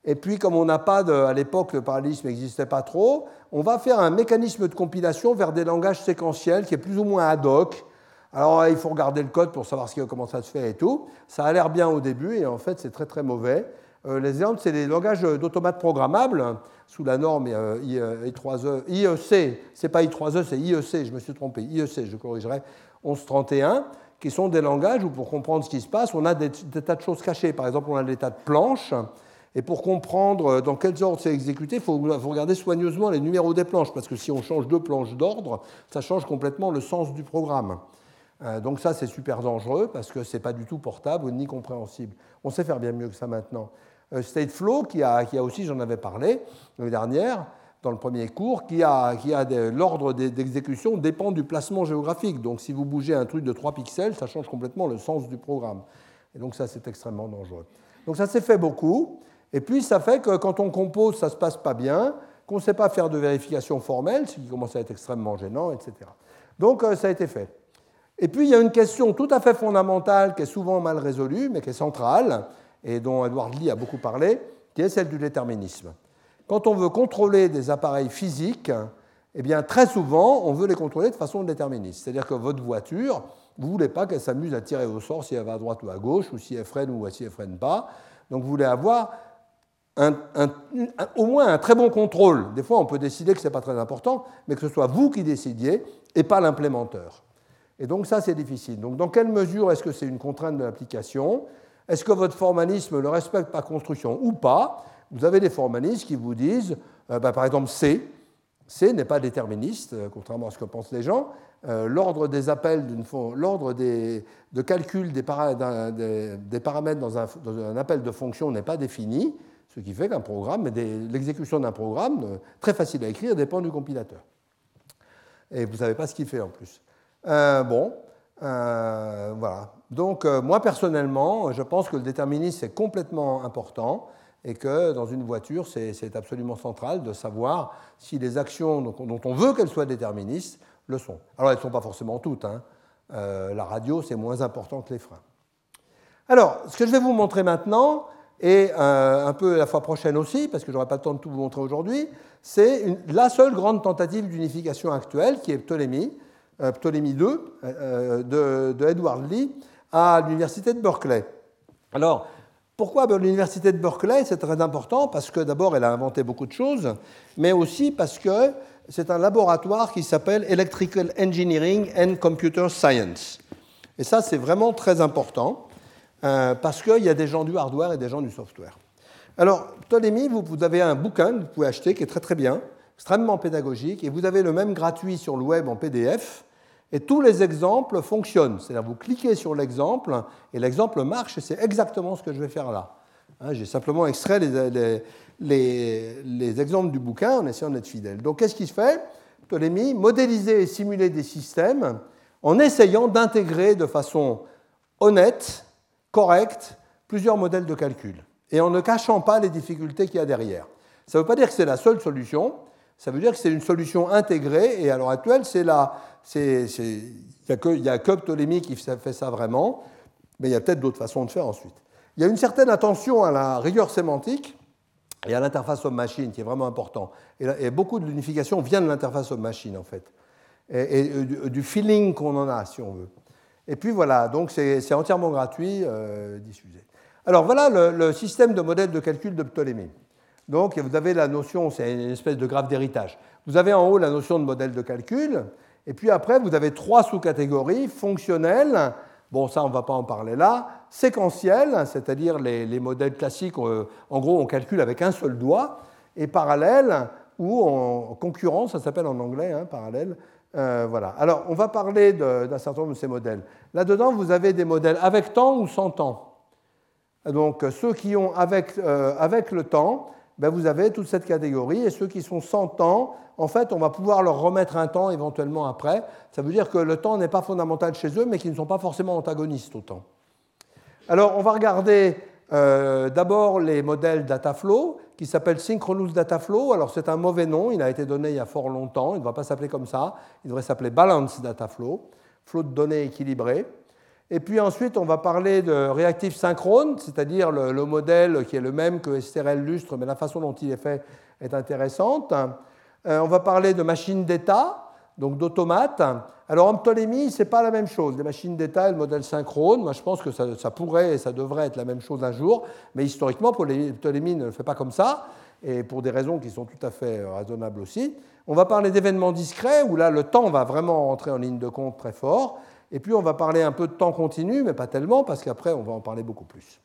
et puis comme on n'a pas de, à l'époque, le parallélisme n'existait pas trop, on va faire un mécanisme de compilation vers des langages séquentiels qui est plus ou moins ad hoc. Alors, il faut regarder le code pour savoir comment ça se fait et tout. Ça a l'air bien au début, et en fait, c'est très très mauvais. Euh, les exemples, c'est des langages d'automates programmables sous la norme I3E. Euh, IEC, c'est pas I3E, c'est IEC, je me suis trompé, IEC, je corrigerai, 1131, qui sont des langages où pour comprendre ce qui se passe, on a des, tas de choses cachées. Par exemple, on a des tas de planches. Et pour comprendre dans quel ordre c'est exécuté, il faut, regarder soigneusement les numéros des planches, parce que si on change deux planches d'ordre, ça change complètement le sens du programme. Euh, donc ça, c'est super dangereux, parce que ce n'est pas du tout portable ni compréhensible. On sait faire bien mieux que ça maintenant. Euh, Stateflow, qui a, qui a aussi, j'en avais parlé l'année dernière, dans le premier cours, qui a, l'ordre d'exécution dépend du placement géographique. Donc si vous bougez un truc de 3 pixels, ça change complètement le sens du programme. Et donc ça, c'est extrêmement dangereux. Donc ça s'est fait beaucoup. Et puis ça fait que quand on compose, ça ne se passe pas bien, qu'on ne sait pas faire de vérification formelle, ce qui commence à être extrêmement gênant, etc. Donc euh, ça a été fait. Et puis il y a une question tout à fait fondamentale qui est souvent mal résolue, mais qui est centrale, et dont Edward Lee a beaucoup parlé, qui est celle du déterminisme. Quand on veut contrôler des appareils physiques, eh bien, très souvent, on veut les contrôler de façon déterministe. C'est-à-dire que votre voiture, vous ne voulez pas qu'elle s'amuse à tirer au sort si elle va à droite ou à gauche, ou si elle freine ou si elle freine pas. Donc, vous voulez avoir au moins un très bon contrôle. Des fois, on peut décider que ce n'est pas très important, mais que ce soit vous qui décidiez et pas l'implémenteur. Et donc, ça, c'est difficile. Donc, dans quelle mesure est-ce que c'est une contrainte de l'application? Est-ce que votre formalisme le respecte par construction ou pas? Vous avez des formalistes qui vous disent, euh, bah, par exemple, C. C n'est pas déterministe, euh, contrairement à ce que pensent les gens. Euh, l'ordre des appels, l'ordre de calcul des, paramètres dans un, appel de fonction n'est pas défini, ce qui fait qu'un programme, l'exécution d'un programme, très facile à écrire, dépend du compilateur. Et vous ne savez pas ce qu'il fait en plus. Bon, voilà. Donc euh, moi personnellement, je pense que le déterminisme est complètement important et que dans une voiture, c'est absolument central de savoir si les actions dont on veut qu'elles soient déterministes le sont. Alors elles ne sont pas forcément toutes. Hein. Euh, la radio, c'est moins important que les freins. Alors, ce que je vais vous montrer maintenant, et euh, un peu la fois prochaine aussi, parce que je n'aurai pas le temps de tout vous montrer aujourd'hui, c'est la seule grande tentative d'unification actuelle, qui est Ptolémée, Ptolémée 2, de, de Edward Lee, à l'université de Berkeley. Alors, pourquoi l'université de Berkeley C'est très important parce que d'abord, elle a inventé beaucoup de choses, mais aussi parce que c'est un laboratoire qui s'appelle Electrical Engineering and Computer Science. Et ça, c'est vraiment très important euh, parce qu'il y a des gens du hardware et des gens du software. Alors, Ptolémée, vous avez un bouquin que vous pouvez acheter qui est très très bien, extrêmement pédagogique, et vous avez le même gratuit sur le web en PDF. Et tous les exemples fonctionnent. C'est-à-dire vous cliquez sur l'exemple et l'exemple marche et c'est exactement ce que je vais faire là. Hein, j'ai simplement extrait les, les, exemples du bouquin en essayant d'être fidèle. Donc qu'est-ce qui se fait? Ptolémée, modéliser et simuler des systèmes en essayant d'intégrer de façon honnête, correcte, plusieurs modèles de calcul et en ne cachant pas les difficultés qu'il y a derrière. Ça ne veut pas dire que c'est la seule solution, ça veut dire que c'est une solution intégrée, et à l'heure actuelle, c'est il n'y a, que Ptolémée qui fait ça vraiment. Mais il y a peut-être d'autres façons de faire ensuite. Il y a une certaine attention à la rigueur sémantique et à l'interface homme-machine qui est vraiment important. Et, beaucoup de l'unification vient de l'interface homme-machine en fait, et, du, feeling qu'on en a si on veut. Et puis voilà, donc c'est entièrement gratuit, euh, diffusé. Alors voilà le, système de modèle de calcul de Ptolémée. Donc vous avez la notion, c'est une espèce de graphe d'héritage. Vous avez en haut la notion de modèle de calcul, et puis après vous avez trois sous-catégories fonctionnelles. Bon, ça on ne va pas en parler là. Séquentielles, c'est-à-dire les, modèles classiques, euh, en gros on calcule avec un seul doigt, et parallèles ou en concurrence, ça s'appelle en anglais, hein, parallèle. Euh, voilà. Alors, on va parler d'un certain nombre de ces modèles. Là-dedans, vous avez des modèles avec temps ou sans temps. Donc ceux qui ont avec, euh, avec le temps, ben, vous avez toute cette catégorie, et ceux qui sont sans temps, en fait, on va pouvoir leur remettre un temps éventuellement après. Ça veut dire que le temps n'est pas fondamental chez eux, mais qu'ils ne sont pas forcément antagonistes au temps. Alors, on va regarder euh, d'abord les modèles Dataflow, qui s'appellent Synchronous Dataflow. Alors, c'est un mauvais nom, il a été donné il y a fort longtemps, il ne va pas s'appeler comme ça, il devrait s'appeler Balance Dataflow, flot de données équilibré. Et puis ensuite, on va parler de réactif synchrone, c'est-à-dire le, modèle qui est le même que STRL lustre, mais la façon dont il est fait est intéressante. Euh, on va parler de machines d'état, donc d'automates. Alors en Ptolémie, ce n'est pas la même chose. Les machines d'état et le modèle synchrone, moi je pense que ça, pourrait et ça devrait être la même chose un jour, mais historiquement, Ptolémie ne le fait pas comme ça, et pour des raisons qui sont tout à fait raisonnables aussi. On va parler d'événements discrets, où là le temps va vraiment entrer en ligne de compte très fort. Et puis on va parler un peu de temps continu, mais pas tellement, parce qu'après on va en parler beaucoup plus.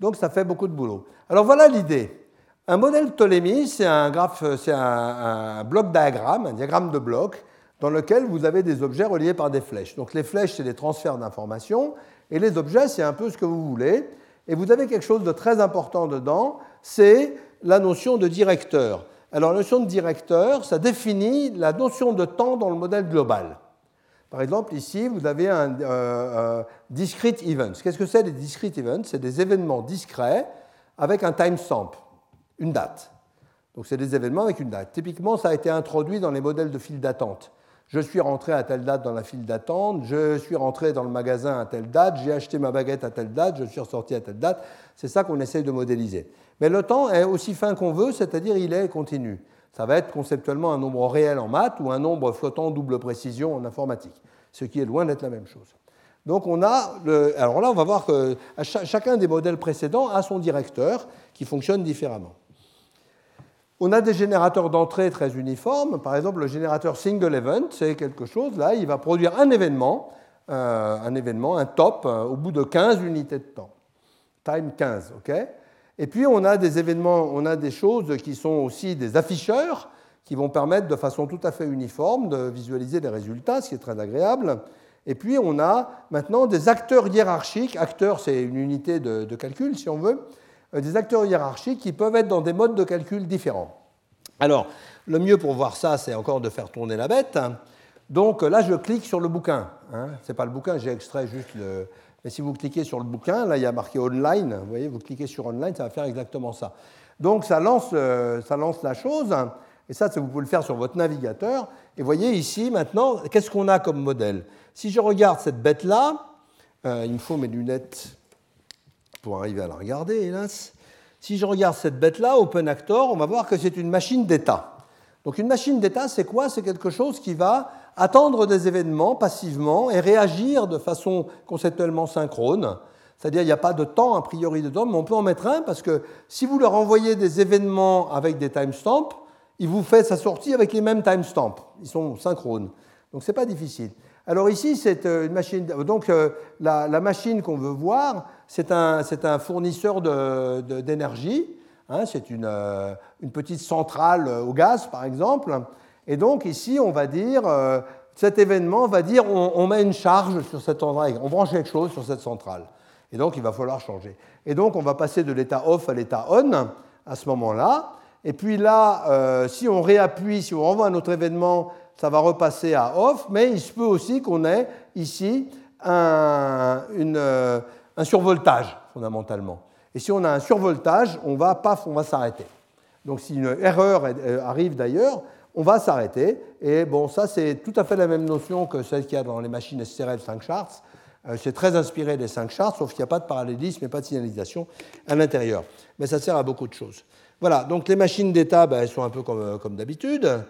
Donc ça fait beaucoup de boulot. Alors voilà l'idée. Un modèle Ptolémée, c'est un, c'est un, bloc diagramme, un diagramme de blocs, dans lequel vous avez des objets reliés par des flèches. Donc les flèches, c'est des transferts d'informations, et les objets, c'est un peu ce que vous voulez. Et vous avez quelque chose de très important dedans, c'est la notion de directeur. Alors la notion de directeur, ça définit la notion de temps dans le modèle global. Par exemple, ici, vous avez un euh, euh, discrete events. Qu'est-ce que c'est des discrete events? C'est des événements discrets avec un timestamp, une date. Donc, c'est des événements avec une date. Typiquement, ça a été introduit dans les modèles de file d'attente. Je suis rentré à telle date dans la file d'attente, je suis rentré dans le magasin à telle date, j'ai acheté ma baguette à telle date, je suis ressorti à telle date. C'est ça qu'on essaye de modéliser. Mais le temps est aussi fin qu'on veut, c'est-à-dire il est continu ça va être conceptuellement un nombre réel en maths ou un nombre flottant double précision en informatique, ce qui est loin d'être la même chose. Donc on a, le, alors là on va voir que chacun des modèles précédents a son directeur qui fonctionne différemment. On a des générateurs d'entrée très uniformes. Par exemple, le générateur single event, c'est quelque chose, là, il va produire un événement, euh, un événement, un top, euh, au bout de 15 unités de temps. Time 15, OK? Et puis on a des événements, on a des choses qui sont aussi des afficheurs qui vont permettre de façon tout à fait uniforme de visualiser les résultats, ce qui est très agréable. Et puis on a maintenant des acteurs hiérarchiques. Acteurs, c'est une unité de, calcul, si on veut. Euh, des acteurs hiérarchiques qui peuvent être dans des modes de calcul différents. Alors, le mieux pour voir ça, c'est encore de faire tourner la bête. Donc là, je clique sur le bouquin. Hein. Ce n'est pas le bouquin, j'ai extrait juste le, mais si vous cliquez sur le bouquin, là il y a marqué online, vous voyez, vous cliquez sur online, ça va faire exactement ça. Donc ça lance, euh, ça lance la chose, et ça, vous pouvez le faire sur votre navigateur. Et voyez ici maintenant, qu'est-ce qu'on a comme modèle? Si je regarde cette bête-là, euh, il me faut mes lunettes pour arriver à la regarder, hélas. Si je regarde cette bête-là, OpenActor, on va voir que c'est une machine d'état. Donc une machine d'état, c'est quoi? C'est quelque chose qui va attendre des événements passivement et réagir de façon conceptuellement synchrone. C'est-à-dire qu'il n'y a pas de temps a priori dedans, mais on peut en mettre un parce que si vous leur envoyez des événements avec des timestamps, il vous fait sa sortie avec les mêmes timestamps. Ils sont synchrones. Donc ce n'est pas difficile. Alors ici, c'est euh, une machine. Donc euh, la, machine qu'on veut voir, c'est un, un, fournisseur d'énergie. Hein, c'est une, euh, une, petite centrale au gaz, par exemple. Et donc ici, on va dire, euh, cet événement va dire, on, met une charge sur cette centrale, on branche quelque chose sur cette centrale. Et donc il va falloir changer. Et donc on va passer de l'état off à l'état on à ce moment-là. Et puis là, euh, si on réappuie, si on renvoie un autre événement, ça va repasser à off, mais il se peut aussi qu'on ait ici un, euh, un, survoltage, fondamentalement. Et si on a un survoltage, on va, paf, on va s'arrêter. Donc si une erreur arrive d'ailleurs, on va s'arrêter. Et bon, ça, c'est tout à fait la même notion que celle qu'il y a dans les machines STRL 5 charts. Euh, c'est très inspiré des cinq charts, sauf qu'il n'y a pas de parallélisme et pas de signalisation à l'intérieur. Mais ça sert à beaucoup de choses. Voilà, donc les machines d'état, ben, elles sont un peu comme, euh, comme d'habitude.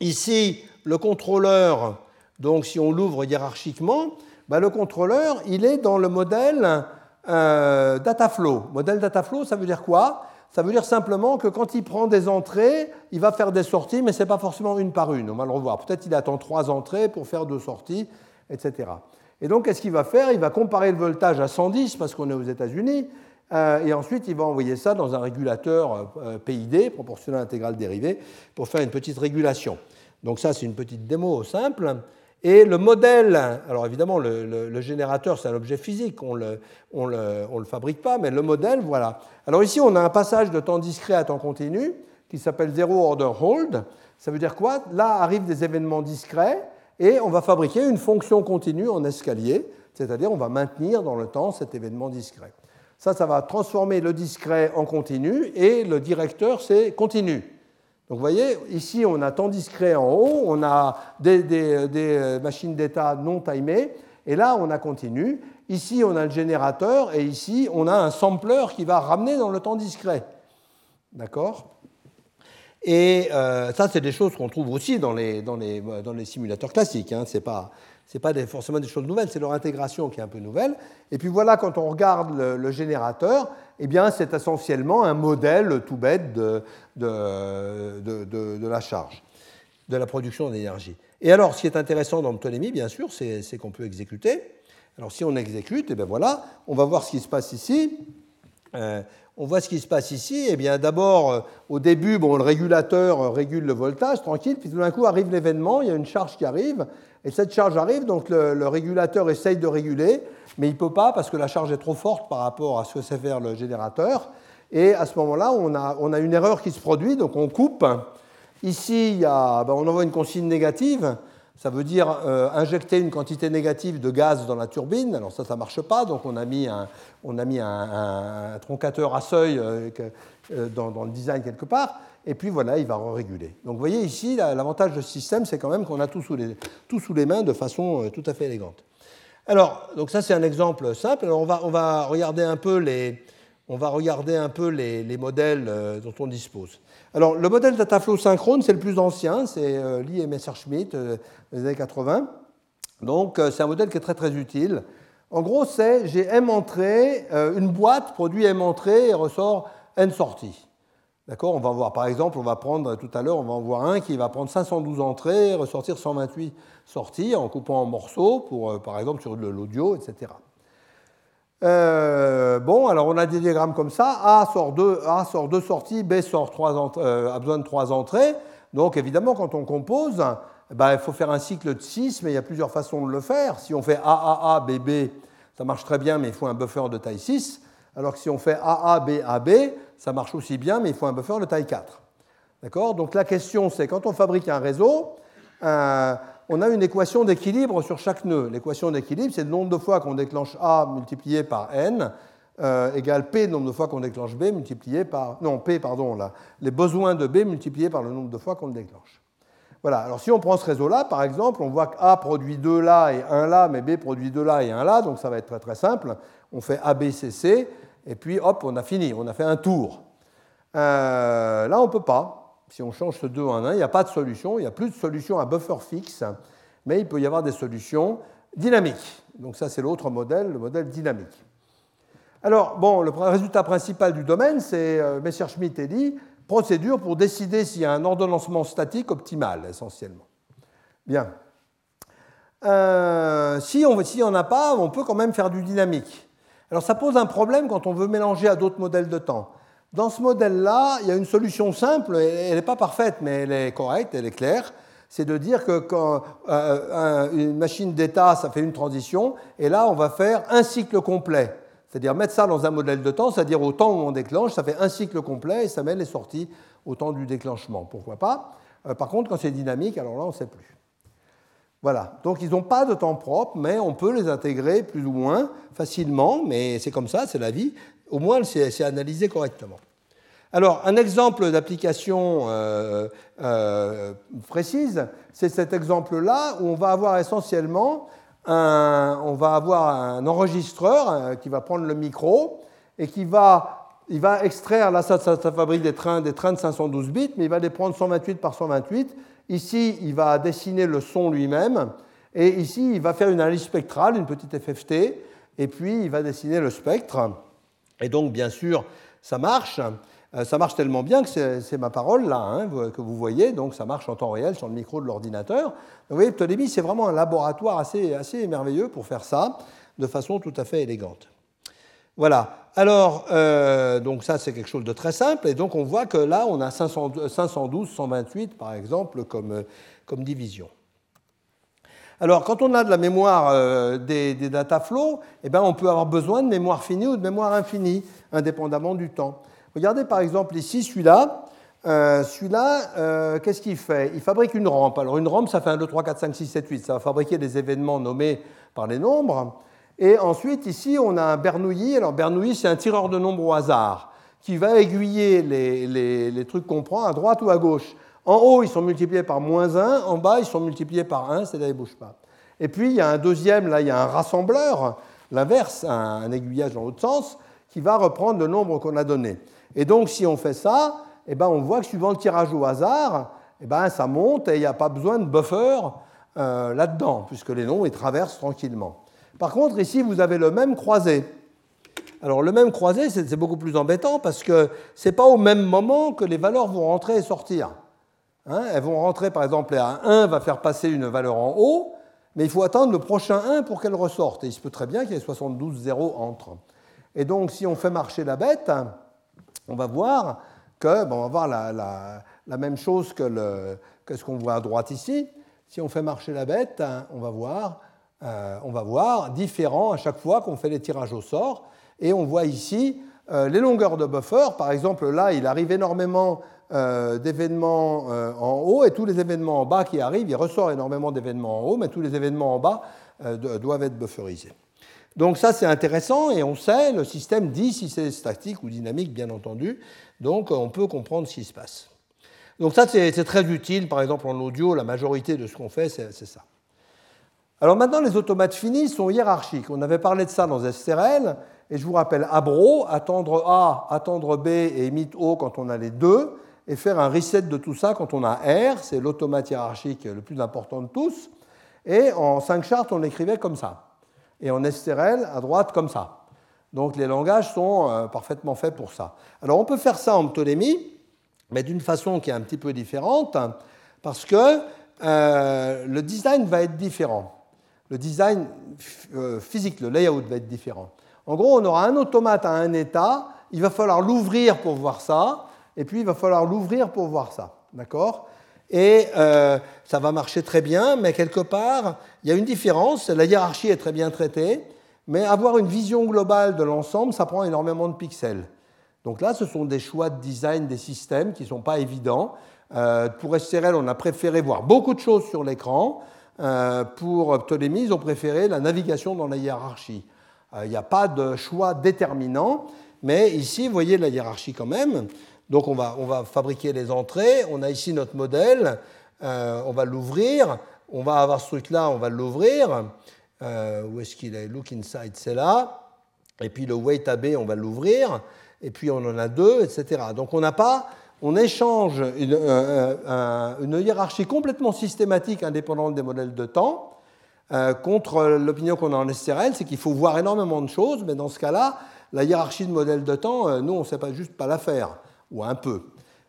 Ici, le contrôleur, donc si on l'ouvre hiérarchiquement, ben, le contrôleur, il est dans le modèle euh, dataflow. Modèle dataflow, ça veut dire quoi? Ça veut dire simplement que quand il prend des entrées, il va faire des sorties, mais ce n'est pas forcément une par une. On va le revoir. Peut-être qu'il attend trois entrées pour faire deux sorties, etc. Et donc, qu'est-ce qu'il va faire? Il va comparer le voltage à 110 parce qu'on est aux États-Unis. Euh, et ensuite, il va envoyer ça dans un régulateur euh, PID, proportionnel intégral dérivé, pour faire une petite régulation. Donc ça, c'est une petite démo simple. Et le modèle, alors évidemment, le, générateur, c'est un objet physique, on ne le, fabrique pas, mais le modèle, voilà. Alors ici, on a un passage de temps discret à temps continu qui s'appelle Zero Order Hold. Ça veut dire quoi? Là arrivent des événements discrets et on va fabriquer une fonction continue en escalier, c'est-à-dire on va maintenir dans le temps cet événement discret. Ça, ça va transformer le discret en continu et le directeur, c'est continu. Donc vous voyez, ici on a temps discret en haut, on a des, euh, machines d'état non timées, et là on a continu. Ici on a le générateur, et ici on a un sampler qui va ramener dans le temps discret. D'accord? Et euh, ça, c'est des choses qu'on trouve aussi dans les, simulateurs classiques. Hein. Ce n'est pas, c'est pas forcément des choses nouvelles, c'est leur intégration qui est un peu nouvelle. Et puis voilà, quand on regarde le, générateur, eh bien, c'est essentiellement un modèle tout bête de, de, de, la charge, de la production d'énergie. Et alors, ce qui est intéressant dans Ptolémie, bien sûr, c'est qu'on peut exécuter. Alors, si on exécute, eh bien voilà, on va voir ce qui se passe ici. Euh, on voit ce qui se passe ici. Eh bien, d'abord, euh, au début, bon, le régulateur régule le voltage, tranquille, puis tout d'un coup arrive l'événement, il y a une charge qui arrive, et cette charge arrive, donc le, régulateur essaye de réguler, mais il ne peut pas parce que la charge est trop forte par rapport à ce que sait faire le générateur. Et à ce moment-là, on a, une erreur qui se produit, donc on coupe. Ici, ben, on envoie une consigne négative. Ça veut dire euh, injecter une quantité négative de gaz dans la turbine. Alors ça, ça ne marche pas. Donc on a mis un, troncateur à seuil euh, euh, dans, le design quelque part et puis voilà, il va réguler. Donc vous voyez ici, l'avantage de ce système, c'est quand même qu'on a tout sous, les, mains de façon euh, tout à fait élégante. Alors, donc ça c'est un exemple simple. Alors on va, regarder un peu les, on va regarder un peu les, les modèles euh, dont on dispose. Alors le modèle Dataflow synchrone, c'est le plus ancien, c'est euh, Lee et Messerschmitt des années 80. Donc c'est un modèle qui est très très utile. En gros, c'est j'ai M entrée, une boîte produit M entrée et ressort N sorties. D'accord On va voir, par exemple, on va prendre tout à l'heure, on va en voir un qui va prendre 512 entrées ressortir 128 sorties en coupant en morceaux, pour, euh, par exemple sur l'audio, etc. Euh, bon, alors on a des diagrammes comme ça. A sort deux, A sort sorties, B sort trois euh, a besoin de trois entrées. Donc évidemment, quand on compose, ben, il faut faire un cycle de 6, mais il y a plusieurs façons de le faire. Si on fait AAA, BB, ça marche très bien, mais il faut un buffer de taille 6. Alors que si on fait AA, B, AB, ça marche aussi bien, mais il faut un buffer de taille 4. D'accord? Donc la question, c'est quand on fabrique un réseau, euh, on a une équation d'équilibre sur chaque nœud. L'équation d'équilibre, c'est le nombre de fois qu'on déclenche A multiplié par N euh, égale P, le nombre de fois qu'on déclenche B multiplié par. Non, P, pardon, là, les besoins de B multipliés par le nombre de fois qu'on le déclenche. Voilà, alors si on prend ce réseau-là, par exemple, on voit que A produit 2 là et 1 là, mais B produit 2 là et 1 là, donc ça va être très très simple. On fait ABCC, et puis hop, on a fini, on a fait un tour. Euh, là, on ne peut pas. Si on change ce 2 en 1, il n'y a pas de solution, il n'y a plus de solution à buffer fixe, mais il peut y avoir des solutions dynamiques. Donc ça, c'est l'autre modèle, le modèle dynamique. Alors, bon, le résultat principal du domaine, c'est euh, Messerschmitt et Lee, procédure pour décider s'il y a un ordonnancement statique optimal, essentiellement. Bien. Euh, si on n'y en a pas, on peut quand même faire du dynamique. Alors ça pose un problème quand on veut mélanger à d'autres modèles de temps. Dans ce modèle-là, il y a une solution simple, elle n'est pas parfaite, mais elle est correcte, elle est claire. C'est de dire que quand euh, une machine d'état, ça fait une transition, et là, on va faire un cycle complet. C'est-à-dire mettre ça dans un modèle de temps, c'est-à-dire au temps où on déclenche, ça fait un cycle complet et ça met les sorties au temps du déclenchement. Pourquoi pas? Euh, Par contre, quand c'est dynamique, alors là, on ne sait plus. Voilà, donc ils n'ont pas de temps propre, mais on peut les intégrer plus ou moins facilement, mais c'est comme ça, c'est la vie. Au moins, c'est analysé correctement. Alors, un exemple d'application euh, euh, précise, c'est cet exemple-là où on va avoir essentiellement on va avoir un enregistreur euh, qui va prendre le micro et qui va, il va extraire, là ça, ça, fabrique des trains, des trains de 512 bits, mais il va les prendre 128 par 128. Ici, il va dessiner le son lui-même, et ici, il va faire une analyse spectrale, une petite FFT, et puis il va dessiner le spectre. Et donc, bien sûr, ça marche. Euh, ça marche tellement bien que c'est ma parole là, hein, que vous voyez, donc ça marche en temps réel sur le micro de l'ordinateur. Vous voyez, Ptolémée, c'est vraiment un laboratoire assez, assez merveilleux pour faire ça de façon tout à fait élégante. Voilà. Alors, euh, donc ça, c'est quelque chose de très simple. Et donc, on voit que là, on a 512, 128, par exemple, comme, comme division. Alors, quand on a de la mémoire euh, des, data flows, eh bien, on peut avoir besoin de mémoire finie ou de mémoire infinie, indépendamment du temps. Regardez par exemple ici celui-là. Euh, celui-là, euh, qu'est-ce qu'il fait? Il fabrique une rampe. Alors une rampe, ça fait 1, 2, 3, 4, 5, 6, 7, 8. Ça va fabriquer des événements nommés par les nombres. Et ensuite, ici, on a un Bernoulli. Alors Bernoulli, c'est un tireur de nombres au hasard qui va aiguiller les, trucs qu'on prend à droite ou à gauche. En haut, ils sont multipliés par moins 1. En bas, ils sont multipliés par 1, c'est-à-dire ils ne bougent pas. Et puis, il y a un deuxième, là, il y a un rassembleur, l'inverse, un, un aiguillage dans l'autre sens, qui va reprendre le nombre qu'on a donné. Et donc, si on fait ça, eh ben, on voit que suivant le tirage au hasard, eh ben, ça monte et il n'y a pas besoin de buffer euh, là-dedans, puisque les nombres ils traversent tranquillement. Par contre, ici, vous avez le même croisé. Alors, le même croisé, c'est beaucoup plus embêtant parce que ce n'est pas au même moment que les valeurs vont rentrer et sortir. Hein, elles vont rentrer, par exemple, à 1 va faire passer une valeur en haut, mais il faut attendre le prochain 1 pour qu'elle ressorte. Et il se peut très bien qu'il y ait 72 zéros entre. Et donc, si on fait marcher la bête, on va voir que, on va voir la, même chose que, ce qu'on voit à droite ici. Si on fait marcher la bête, on va voir, euh, on va voir différent à chaque fois qu'on fait les tirages au sort. Et on voit ici euh, les longueurs de buffer. Par exemple, là, il arrive énormément euh, d'événements en haut et tous les événements en bas qui arrivent, il ressort énormément d'événements en haut, mais tous les événements en bas doivent être bufferisés. Donc ça, c'est intéressant et on sait, le système dit si c'est statique ou dynamique, bien entendu. Donc on peut comprendre ce qui se passe. Donc ça, c'est très utile. Par exemple, en audio, la majorité de ce qu'on fait, c'est ça. Alors maintenant, les automates finis sont hiérarchiques. On avait parlé de ça dans SRL. Et je vous rappelle Abro, attendre A, attendre B et emit O quand on a les deux, et faire un reset de tout ça quand on a R, c'est l'automate hiérarchique le plus important de tous. Et en 5 chartes, on l'écrivait comme ça et en STRL à droite comme ça. Donc les langages sont euh, parfaitement faits pour ça. Alors on peut faire ça en Ptolémie, mais d'une façon qui est un petit peu différente, parce que euh, le design va être différent. Le design euh, physique, le layout va être différent. En gros, on aura un automate à un état, il va falloir l'ouvrir pour voir ça, et puis il va falloir l'ouvrir pour voir ça. D'accord? Et euh, ça va marcher très bien, mais quelque part, il y a une différence. La hiérarchie est très bien traitée, mais avoir une vision globale de l'ensemble, ça prend énormément de pixels. Donc là, ce sont des choix de design des systèmes qui ne sont pas évidents. Euh, pour SRL, on a préféré voir beaucoup de choses sur l'écran. Euh, pour Ptolémée, ils ont préféré la navigation dans la hiérarchie. Il n'y a pas de choix déterminant, mais ici, vous voyez la hiérarchie quand même. Donc on va, on va fabriquer les entrées. On a ici notre modèle. Euh, on va l'ouvrir. On va avoir ce truc-là, on va l'ouvrir. Euh, où est-ce qu'il est? Look inside, c'est là. Et puis le wait AB, on va l'ouvrir. Et puis on en a deux, etc. Donc on n'a pas, on échange une, euh, une, hiérarchie complètement systématique indépendante des modèles de temps contre l'opinion qu'on a en SRL, c'est qu'il faut voir énormément de choses, mais dans ce cas-là, la hiérarchie de modèles de temps, nous, on ne sait pas juste pas la faire ou un peu.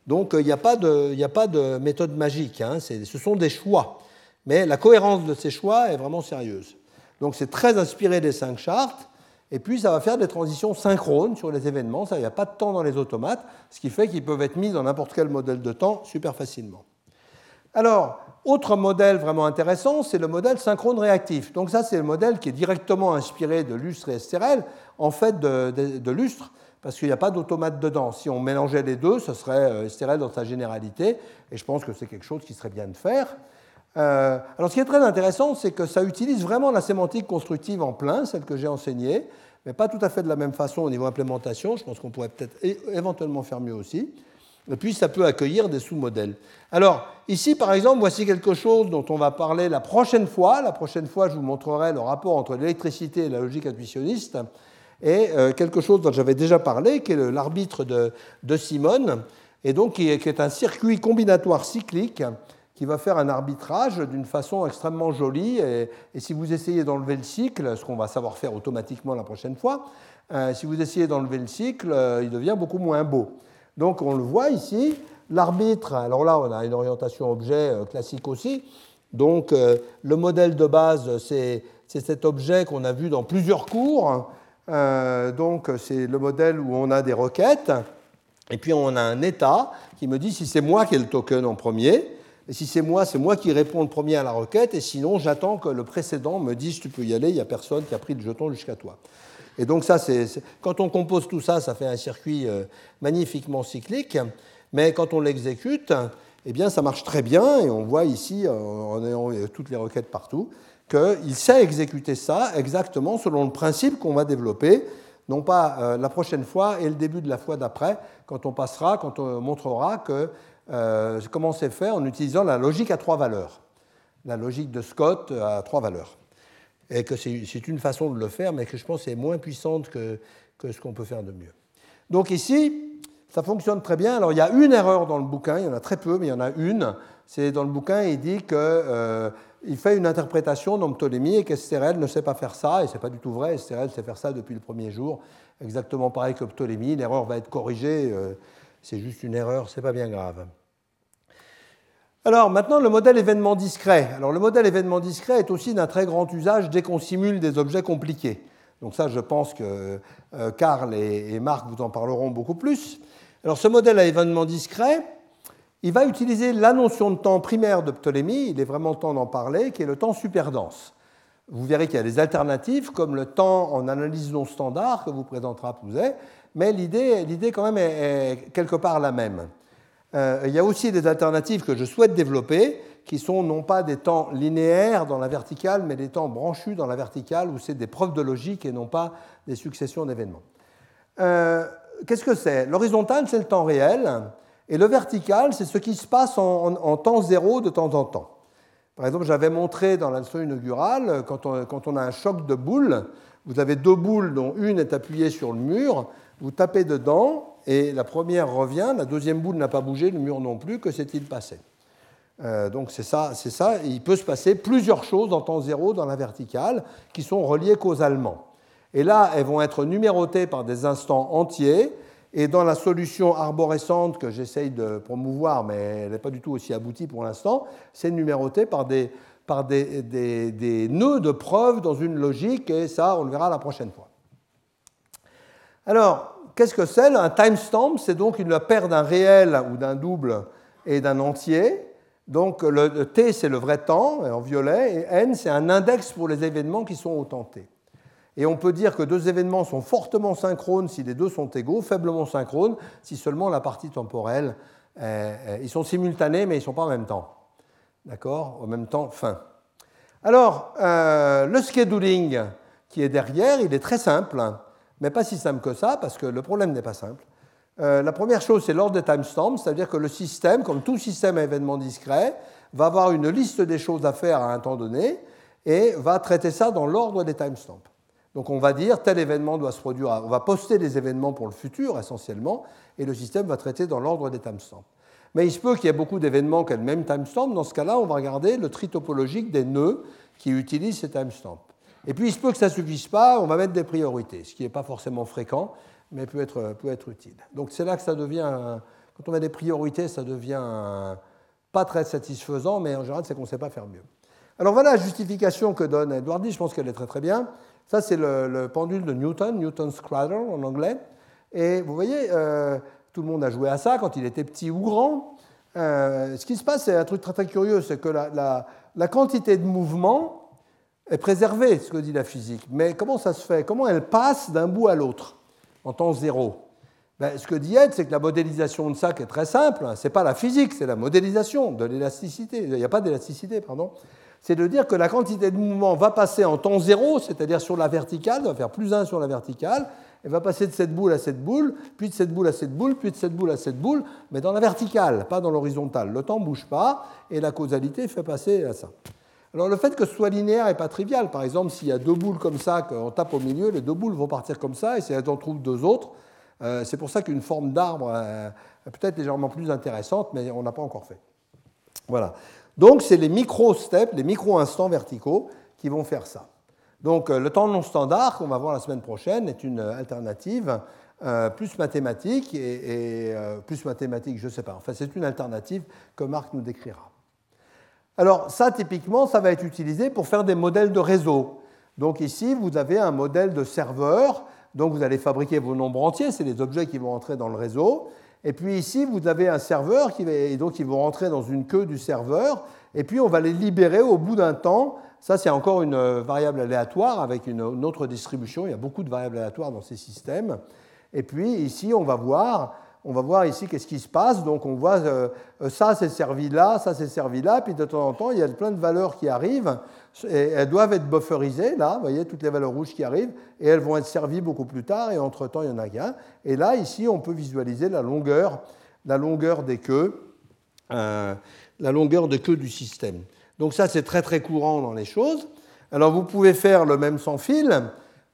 Donc il n'y a, pas de, a pas de méthode magique, hein. ce sont des choix. Mais la cohérence de ces choix est vraiment sérieuse. Donc c'est très inspiré des cinq chartes, et puis ça va faire des transitions synchrones sur les événements, il n'y a pas de temps dans les automates, ce qui fait qu'ils peuvent être mis dans n'importe quel modèle de temps super facilement. Alors, autre modèle vraiment intéressant, c'est le modèle synchrone réactif. Donc ça, c'est le modèle qui est directement inspiré de Lustre et STRL, en fait de, de Lustre, parce qu'il n'y a pas d'automate dedans. Si on mélangeait les deux, ce serait euh, stérile dans sa généralité, et je pense que c'est quelque chose qui serait bien de faire. Euh, alors ce qui est très intéressant, c'est que ça utilise vraiment la sémantique constructive en plein, celle que j'ai enseignée, mais pas tout à fait de la même façon au niveau implémentation. Je pense qu'on pourrait peut-être éventuellement faire mieux aussi. et puis ça peut accueillir des sous-modèles. Alors, ici, par exemple, voici quelque chose dont on va parler la prochaine fois. La prochaine fois, je vous montrerai le rapport entre l'électricité et la logique intuitionniste, et euh, quelque chose dont j'avais déjà parlé, qui est l'arbitre de, de Simone, et donc qui est, un circuit combinatoire cyclique qui va faire un arbitrage d'une façon extrêmement jolie. Et, si vous essayez d'enlever le cycle, ce qu'on va savoir faire automatiquement la prochaine fois, euh, si vous essayez d'enlever le cycle, euh, il devient beaucoup moins beau. Donc on le voit ici, l'arbitre, alors là on a une orientation objet euh, classique aussi, donc le modèle de base c'est cet objet qu'on a vu dans plusieurs cours, donc c'est le modèle où on a des requêtes, et puis on a un état qui me dit si c'est moi qui ai le token en premier, et si c'est moi, c'est moi qui réponds le premier à la requête, et sinon j'attends que le précédent me dise tu peux y aller, il n'y a personne qui a pris le jeton jusqu'à toi. Et donc ça, c'est, quand on compose tout ça, ça fait un circuit euh, magnifiquement cyclique, mais quand on l'exécute, eh bien ça marche très bien, et on voit ici, euh, en ayant toutes les requêtes partout, qu'il sait exécuter ça exactement selon le principe qu'on va développer, non pas euh, la prochaine fois et le début de la fois d'après, quand on passera, quand on montrera que euh, comment c'est fait en utilisant la logique à trois valeurs, la logique de Scott à trois valeurs. Et que c'est une façon de le faire, mais que je pense est moins puissante que, que ce qu'on peut faire de mieux. Donc ici, ça fonctionne très bien. Alors il y a une erreur dans le bouquin, il y en a très peu, mais il y en a une. C'est dans le bouquin, il dit qu'il euh, fait une interprétation dans Ptolémée et qu'Estérel ne sait pas faire ça, et ce n'est pas du tout vrai. Estérel sait faire ça depuis le premier jour, exactement pareil que Ptolémée. L'erreur va être corrigée, euh, c'est juste une erreur, c'est pas bien grave. Alors maintenant, le modèle événement discret. Alors le modèle événement discret est aussi d'un très grand usage dès qu'on simule des objets compliqués. Donc ça, je pense que euh, Karl et Marc vous en parleront beaucoup plus. Alors ce modèle à événement discret, il va utiliser la notion de temps primaire de Ptolémée, il est vraiment temps d'en parler, qui est le temps superdense. Vous verrez qu'il y a des alternatives, comme le temps en analyse non standard que vous présentera Pouzet, mais l'idée, l'idée quand même est, quelque part la même. Euh, il y a aussi des alternatives que je souhaite développer, qui sont non pas des temps linéaires dans la verticale, mais des temps branchus dans la verticale, où c'est des preuves de logique et non pas des successions d'événements. Euh, qu'est-ce que c'est? L'horizontal, c'est le temps réel. Et le vertical, c'est ce qui se passe en, temps zéro de temps en temps. Par exemple, j'avais montré dans la inaugurale, quand on, a un choc de boules, vous avez deux boules dont une est appuyée sur le mur, vous tapez dedans et la première revient, la deuxième boule n'a pas bougé, le mur non plus, que s'est-il passé euh, Donc c'est ça, c'est ça, il peut se passer plusieurs choses en temps zéro dans la verticale qui sont reliées causalement. Et là, elles vont être numérotées par des instants entiers et dans la solution arborescente que j'essaye de promouvoir, mais elle n'est pas du tout aussi aboutie pour l'instant, c'est numéroté par, des, par des, nœuds de preuves dans une logique, et ça, on le verra la prochaine fois. Alors, qu'est-ce que c'est Un timestamp, c'est donc une paire d'un réel ou d'un double et d'un entier. Donc, le T, c'est le vrai temps, en violet, et N, c'est un index pour les événements qui sont au temps T. Et on peut dire que deux événements sont fortement synchrones si les deux sont égaux, faiblement synchrones si seulement la partie temporelle. ils sont simultanés, mais ils ne sont pas en même temps. D'accord? En même temps, fin. Alors, euh, le scheduling qui est derrière, il est très simple, mais pas si simple que ça, parce que le problème n'est pas simple. Euh, la première chose, c'est l'ordre des timestamps, c'est-à-dire que le système, comme tout système à événement discret, va avoir une liste des choses à faire à un temps donné et va traiter ça dans l'ordre des timestamps. Donc on va dire tel événement doit se produire, on va poster des événements pour le futur essentiellement, et le système va traiter dans l'ordre des timestamps. Mais il se peut qu'il y ait beaucoup d'événements qui aient le même timestamp. Dans ce cas-là, on va regarder le tri topologique des nœuds qui utilisent ces timestamps. Et puis il se peut que ça ne suffise pas, on va mettre des priorités, ce qui n'est pas forcément fréquent, mais peut être, peut être utile. Donc c'est là que ça devient, quand on met des priorités, ça devient pas très satisfaisant, mais en général, c'est qu'on ne sait pas faire mieux. Alors voilà la justification que donne Edwardi, je pense qu'elle est très très bien. Ça, c'est le, pendule de Newton, Newton's cradle en anglais. Et vous voyez, euh, tout le monde a joué à ça quand il était petit ou grand. Euh, ce qui se passe, c'est un truc très, très curieux, c'est que la, la, quantité de mouvement est préservée, ce que dit la physique. Mais comment ça se fait? Comment elle passe d'un bout à l'autre en temps zéro? Ben, Ce que dit Ed, c'est que la modélisation de ça, qui est très simple, ce n'est pas la physique, c'est la modélisation de l'élasticité. Il n'y a pas d'élasticité, pardon c'est de dire que la quantité de mouvement va passer en temps zéro, c'est-à-dire sur la verticale, va faire plus 1 sur la verticale, elle va passer de cette boule à cette boule, puis de cette boule à cette boule, puis de cette boule à cette boule, mais dans la verticale, pas dans l'horizontale. Le temps ne bouge pas et la causalité fait passer à ça. Alors le fait que ce soit linéaire n'est pas trivial. Par exemple, s'il y a deux boules comme ça, qu'on tape au milieu, les deux boules vont partir comme ça, et si en trouvent deux autres, euh, c'est pour ça qu'une forme d'arbre euh, peut-être légèrement plus intéressante, mais on n'a pas encore fait. Voilà. Donc c'est les micro-steps, les micro-instants verticaux qui vont faire ça. Donc euh, le temps non standard, qu'on va voir la semaine prochaine, est une alternative plus mathématique, et, plus mathématique, je ne sais pas. Enfin, c'est une alternative que Marc nous décrira. Alors ça, typiquement, ça va être utilisé pour faire des modèles de réseau. Donc ici, vous avez un modèle de serveur. Donc vous allez fabriquer vos nombres entiers, c'est les objets qui vont entrer dans le réseau. Et puis ici, vous avez un serveur qui va, donc ils vont rentrer dans une queue du serveur. Et puis on va les libérer au bout d'un temps. Ça, c'est encore une variable aléatoire avec une autre distribution. Il y a beaucoup de variables aléatoires dans ces systèmes. Et puis ici, on va voir on va voir ici qu'est-ce qui se passe. Donc on voit euh, euh, ça c'est servi là, ça c'est servi là, puis de temps en temps il y a plein de valeurs qui arrivent, et elles doivent être bufferisées là, vous voyez toutes les valeurs rouges qui arrivent, et elles vont être servies beaucoup plus tard, et entre-temps il y en a qu'un. Et là ici on peut visualiser la longueur, la longueur des queues, euh, la longueur de queue du système. Donc ça c'est très très courant dans les choses. Alors vous pouvez faire le même sans fil.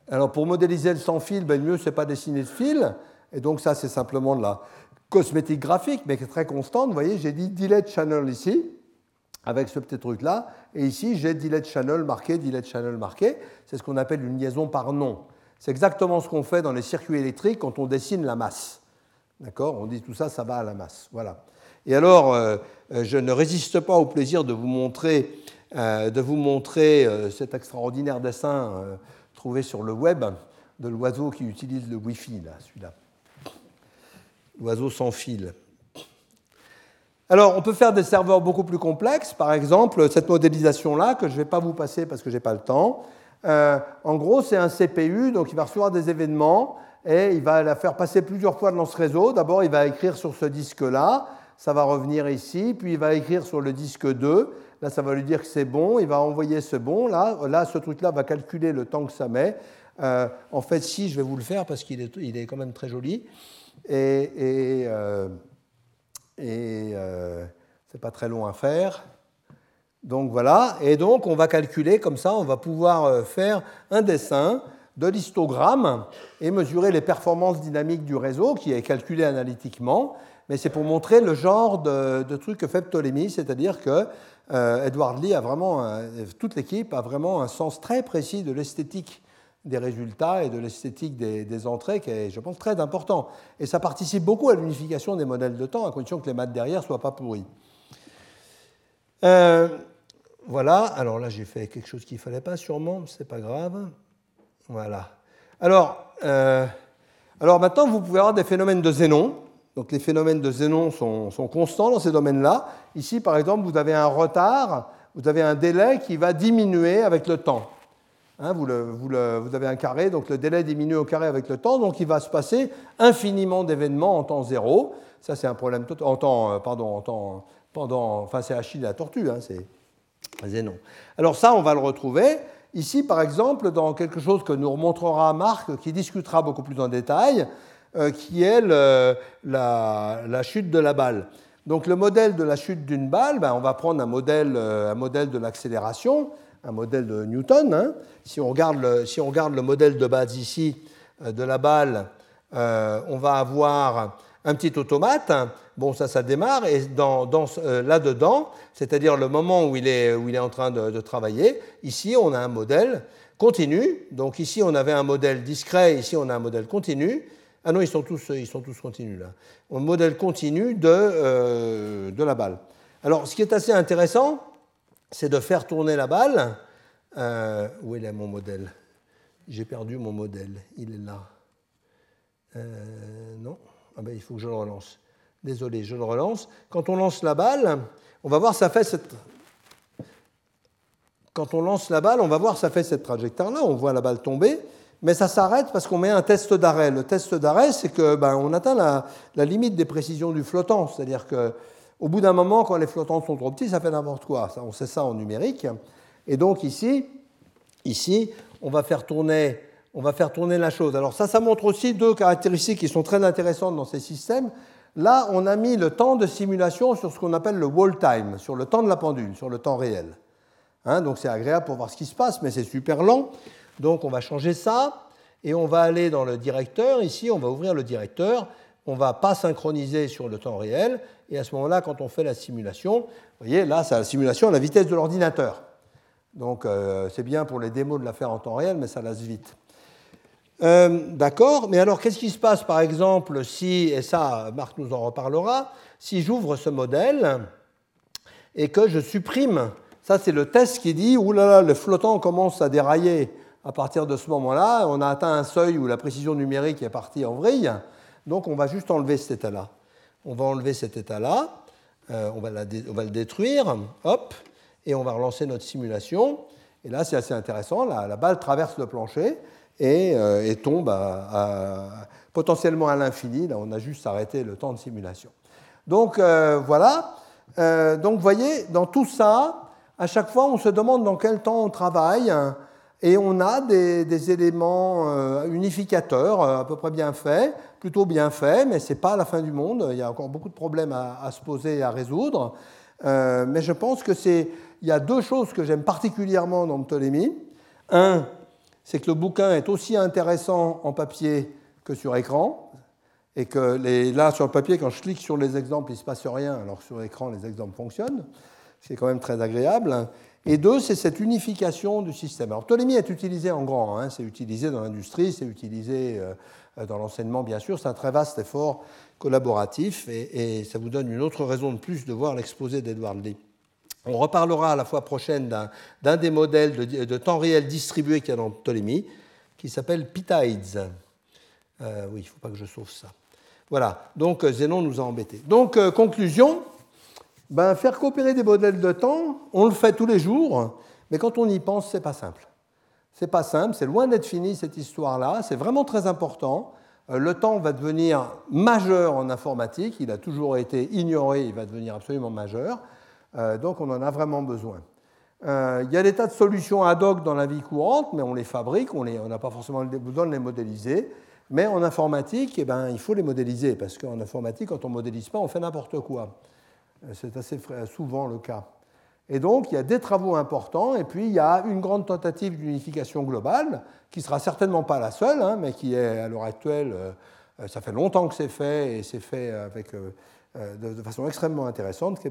Alors pour modéliser le sans fil, ben, le mieux c'est pas dessiner de fil. Et donc ça, c'est simplement de la cosmétique graphique, mais qui est très constante. Vous voyez, j'ai dit delete channel ici, avec ce petit truc-là. Et ici, j'ai delete channel marqué, delete channel marqué. C'est ce qu'on appelle une liaison par nom. C'est exactement ce qu'on fait dans les circuits électriques quand on dessine la masse. D'accord? On dit tout ça, ça va à la masse. Voilà. Et alors, euh, euh, je ne résiste pas au plaisir de vous montrer, euh, de vous montrer cet extraordinaire dessin trouvé sur le web de l'oiseau qui utilise le Wi-Fi, là, celui-là l'oiseau sans fil. Alors, on peut faire des serveurs beaucoup plus complexes. Par exemple, cette modélisation-là, que je ne vais pas vous passer parce que je n'ai pas le temps. Euh, en gros, c'est un CPU, donc il va recevoir des événements et il va la faire passer plusieurs fois dans ce réseau. D'abord, il va écrire sur ce disque-là, ça va revenir ici, puis il va écrire sur le disque 2. Là, ça va lui dire que c'est bon, il va envoyer ce bon. Là, là ce truc-là va calculer le temps que ça met. Euh, en fait, si, je vais vous le faire parce qu'il est, il est quand même très joli et, euh, euh, c'est pas très long à faire. Donc voilà, et donc on va calculer comme ça, on va pouvoir euh, faire un dessin de l'histogramme et mesurer les performances dynamiques du réseau qui est calculé analytiquement. Mais c'est pour montrer le genre de truc que fait Ptolémée, c'est-à-dire que Edward Lee a vraiment, toute l'équipe a vraiment un sens très précis de l'esthétique des résultats et de l'esthétique des, entrées qui est, je pense, très important. Et ça participe beaucoup à l'unification des modèles de temps, à condition que les maths derrière ne soient pas pourris. Euh, voilà, alors là j'ai fait quelque chose qu'il ne fallait pas sûrement, ce n'est pas grave. Voilà. Alors, euh, alors maintenant vous pouvez avoir des phénomènes de Zénon. Donc les phénomènes de Zénon sont, sont constants dans ces domaines-là. Ici par exemple vous avez un retard, vous avez un délai qui va diminuer avec le temps. Hein, vous, avez un carré, donc le délai diminue au carré avec le temps, donc il va se passer infiniment d'événements en temps zéro. Ça, c'est un problème en temps, euh, pardon, en temps, pendant, enfin, c'est Achille la tortue, hein, c'est Zénon. Alors ça, on va le retrouver ici, par exemple, dans quelque chose que nous remontrera Marc, qui discutera beaucoup plus en détail, euh, qui est la, chute de la balle. Donc le modèle de la chute d'une balle, ben, on va prendre un modèle, euh, un modèle de l'accélération un modèle de Newton. Hein. Si, on regarde le, si on regarde le modèle de base ici euh, de la balle, euh, on va avoir un petit automate. Bon, ça, ça démarre. Et euh, là-dedans, c'est-à-dire le moment où il est, où il est en train de, travailler, ici, on a un modèle continu. Donc ici, on avait un modèle discret. Ici, on a un modèle continu. Ah non, ils sont tous, ils sont tous continus là. Un modèle continu de, de la balle. Alors, ce qui est assez intéressant, c'est de faire tourner la balle. Euh, où est mon modèle? J'ai perdu mon modèle. Il est là. Euh, non ah ben, Il faut que je le relance. Désolé, je le relance. Quand on lance la balle, on va voir ça fait cette. Quand on lance la balle, on va voir ça fait cette trajectoire-là. On voit la balle tomber, mais ça s'arrête parce qu'on met un test d'arrêt. Le test d'arrêt, c'est que ben, on atteint la, la, limite des précisions du flottant, c'est-à-dire que au bout d'un moment, quand les flottants sont trop petits, ça fait n'importe quoi. On sait ça en numérique. Et donc ici, ici, on va faire tourner, la chose. Alors ça, ça montre aussi deux caractéristiques qui sont très intéressantes dans ces systèmes. Là, on a mis le temps de simulation sur ce qu'on appelle le wall time, sur le temps de la pendule, sur le temps réel. Hein, donc c'est agréable pour voir ce qui se passe, mais c'est super lent. Donc on va changer ça et on va aller dans le directeur. Ici, on va ouvrir le directeur. On ne va pas synchroniser sur le temps réel. Et à ce moment-là, quand on fait la simulation, vous voyez, là, c'est la simulation à la vitesse de l'ordinateur. Donc euh, c'est bien pour les démos de la faire en temps réel, mais ça lasse vite. Euh, d'accord, mais alors qu'est-ce qui se passe par exemple si, et ça Marc nous en reparlera, si j'ouvre ce modèle et que je supprime, ça c'est le test qui dit, oulala, le flottant commence à dérailler à partir de ce moment-là, on a atteint un seuil où la précision numérique est partie en vrille, donc on va juste enlever cet état-là. On va enlever cet état-là, euh, on, va le détruire, hop, et on va relancer notre simulation. Et là, c'est assez intéressant, la, balle traverse le plancher, euh, et, tombe potentiellement à l'infini. Là, on a juste arrêté le temps de simulation. Donc euh, voilà. Euh, donc voyez, dans tout ça, à chaque fois, on se demande dans quel temps on travaille. Et on a des, éléments unificateurs à peu près bien faits, plutôt bien faits, mais ce n'est pas la fin du monde. Il y a encore beaucoup de problèmes à, se poser et à résoudre. mais je pense que c'est. Il y a deux choses que j'aime particulièrement dans Ptolémée. Un, c'est que le bouquin est aussi intéressant en papier que sur écran, et que là, sur le papier, quand je clique sur les exemples, il ne se passe rien, alors sur écran, les exemples fonctionnent, ce qui est quand même très agréable. Et deux, c'est cette unification du système. Alors, Ptolémée est utilisé en grand, hein. c'est utilisé dans l'industrie, c'est utilisé euh, dans l'enseignement, bien sûr, c'est un très vaste effort collaboratif, et, ça vous donne une autre raison de plus de voir l'exposé d'Edward Lee. On reparlera à la fois prochaine d'un des modèles de, temps réel distribué qu'il y a dans Ptolémée, qui s'appelle Pitides. Euh, oui, il ne faut pas que je sauve ça. Voilà, donc euh, Zénon nous a embêtés. Donc, euh, conclusion, ben, faire coopérer des modèles de temps, on le fait tous les jours, mais quand on y pense, ce n'est pas simple. C'est pas simple, c'est loin d'être fini cette histoire-là, c'est vraiment très important. Le temps va devenir majeur en informatique, il a toujours été ignoré, il va devenir absolument majeur. Euh, donc on en a vraiment besoin. Euh, il y a des tas de solutions ad hoc dans la vie courante, mais on les fabrique, on n'a pas forcément besoin de les modéliser. Mais en informatique, eh ben, il faut les modéliser, parce qu'en informatique, quand on ne modélise pas, on fait n'importe quoi. Euh, c'est assez souvent le cas. Et donc, il y a des travaux importants, et puis il y a une grande tentative d'unification globale, qui sera certainement pas la seule, hein, mais qui est à l'heure actuelle, ça fait longtemps que c'est fait, et c'est fait de, façon extrêmement intéressante, qui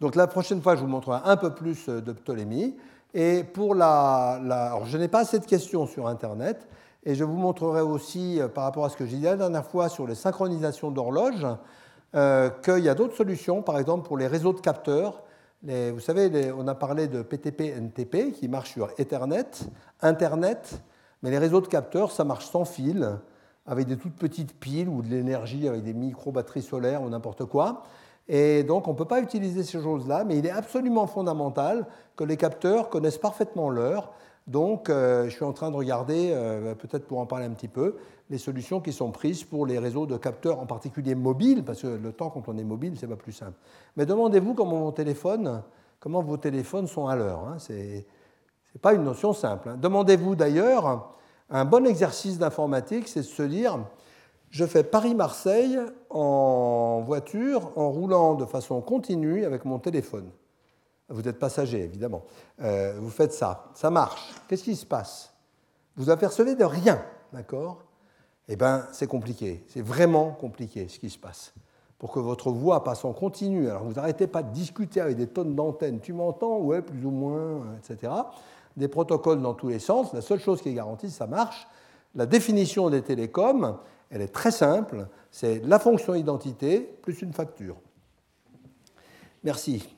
donc la prochaine fois, je vous montrerai un peu plus euh, de Ptolémée. Et pour la, je n'ai pas cette question sur Internet, et je vous montrerai aussi, euh, par rapport à ce que j'ai dit la dernière fois sur les synchronisations d'horloges, euh, qu'il y a d'autres solutions, par exemple pour les réseaux de capteurs. vous savez, on a parlé de PTP-NTP qui marche sur Ethernet, Internet, mais les réseaux de capteurs, ça marche sans fil, avec des toutes petites piles ou de l'énergie avec des micro-batteries solaires ou n'importe quoi. Et donc, on ne peut pas utiliser ces choses-là, mais il est absolument fondamental que les capteurs connaissent parfaitement l'heure. Donc, euh, je suis en train de regarder, euh, peut-être pour en parler un petit peu, les solutions qui sont prises pour les réseaux de capteurs, en particulier mobiles, parce que le temps, quand on est mobile, c'est pas plus simple. Mais demandez-vous comment vos téléphones, comment vos téléphones sont à l'heure. Hein. Ce n'est pas une notion simple. Hein. Demandez-vous d'ailleurs, un bon exercice d'informatique, c'est de se dire, je fais Paris-Marseille en voiture, en roulant de façon continue avec mon téléphone. Vous êtes passager, évidemment. Euh, vous faites ça. Ça marche. Qu'est-ce qui se passe? Vous apercevez de rien, d'accord? Eh bien, c'est compliqué. C'est vraiment compliqué ce qui se passe. Pour que votre voix passe en continu, alors vous n'arrêtez pas de discuter avec des tonnes d'antennes. Tu m'entends? Ouais, plus ou moins, etc. Des protocoles dans tous les sens. La seule chose qui est garantie, ça marche. La définition des télécoms, elle est très simple, c'est la fonction identité plus une facture. Merci.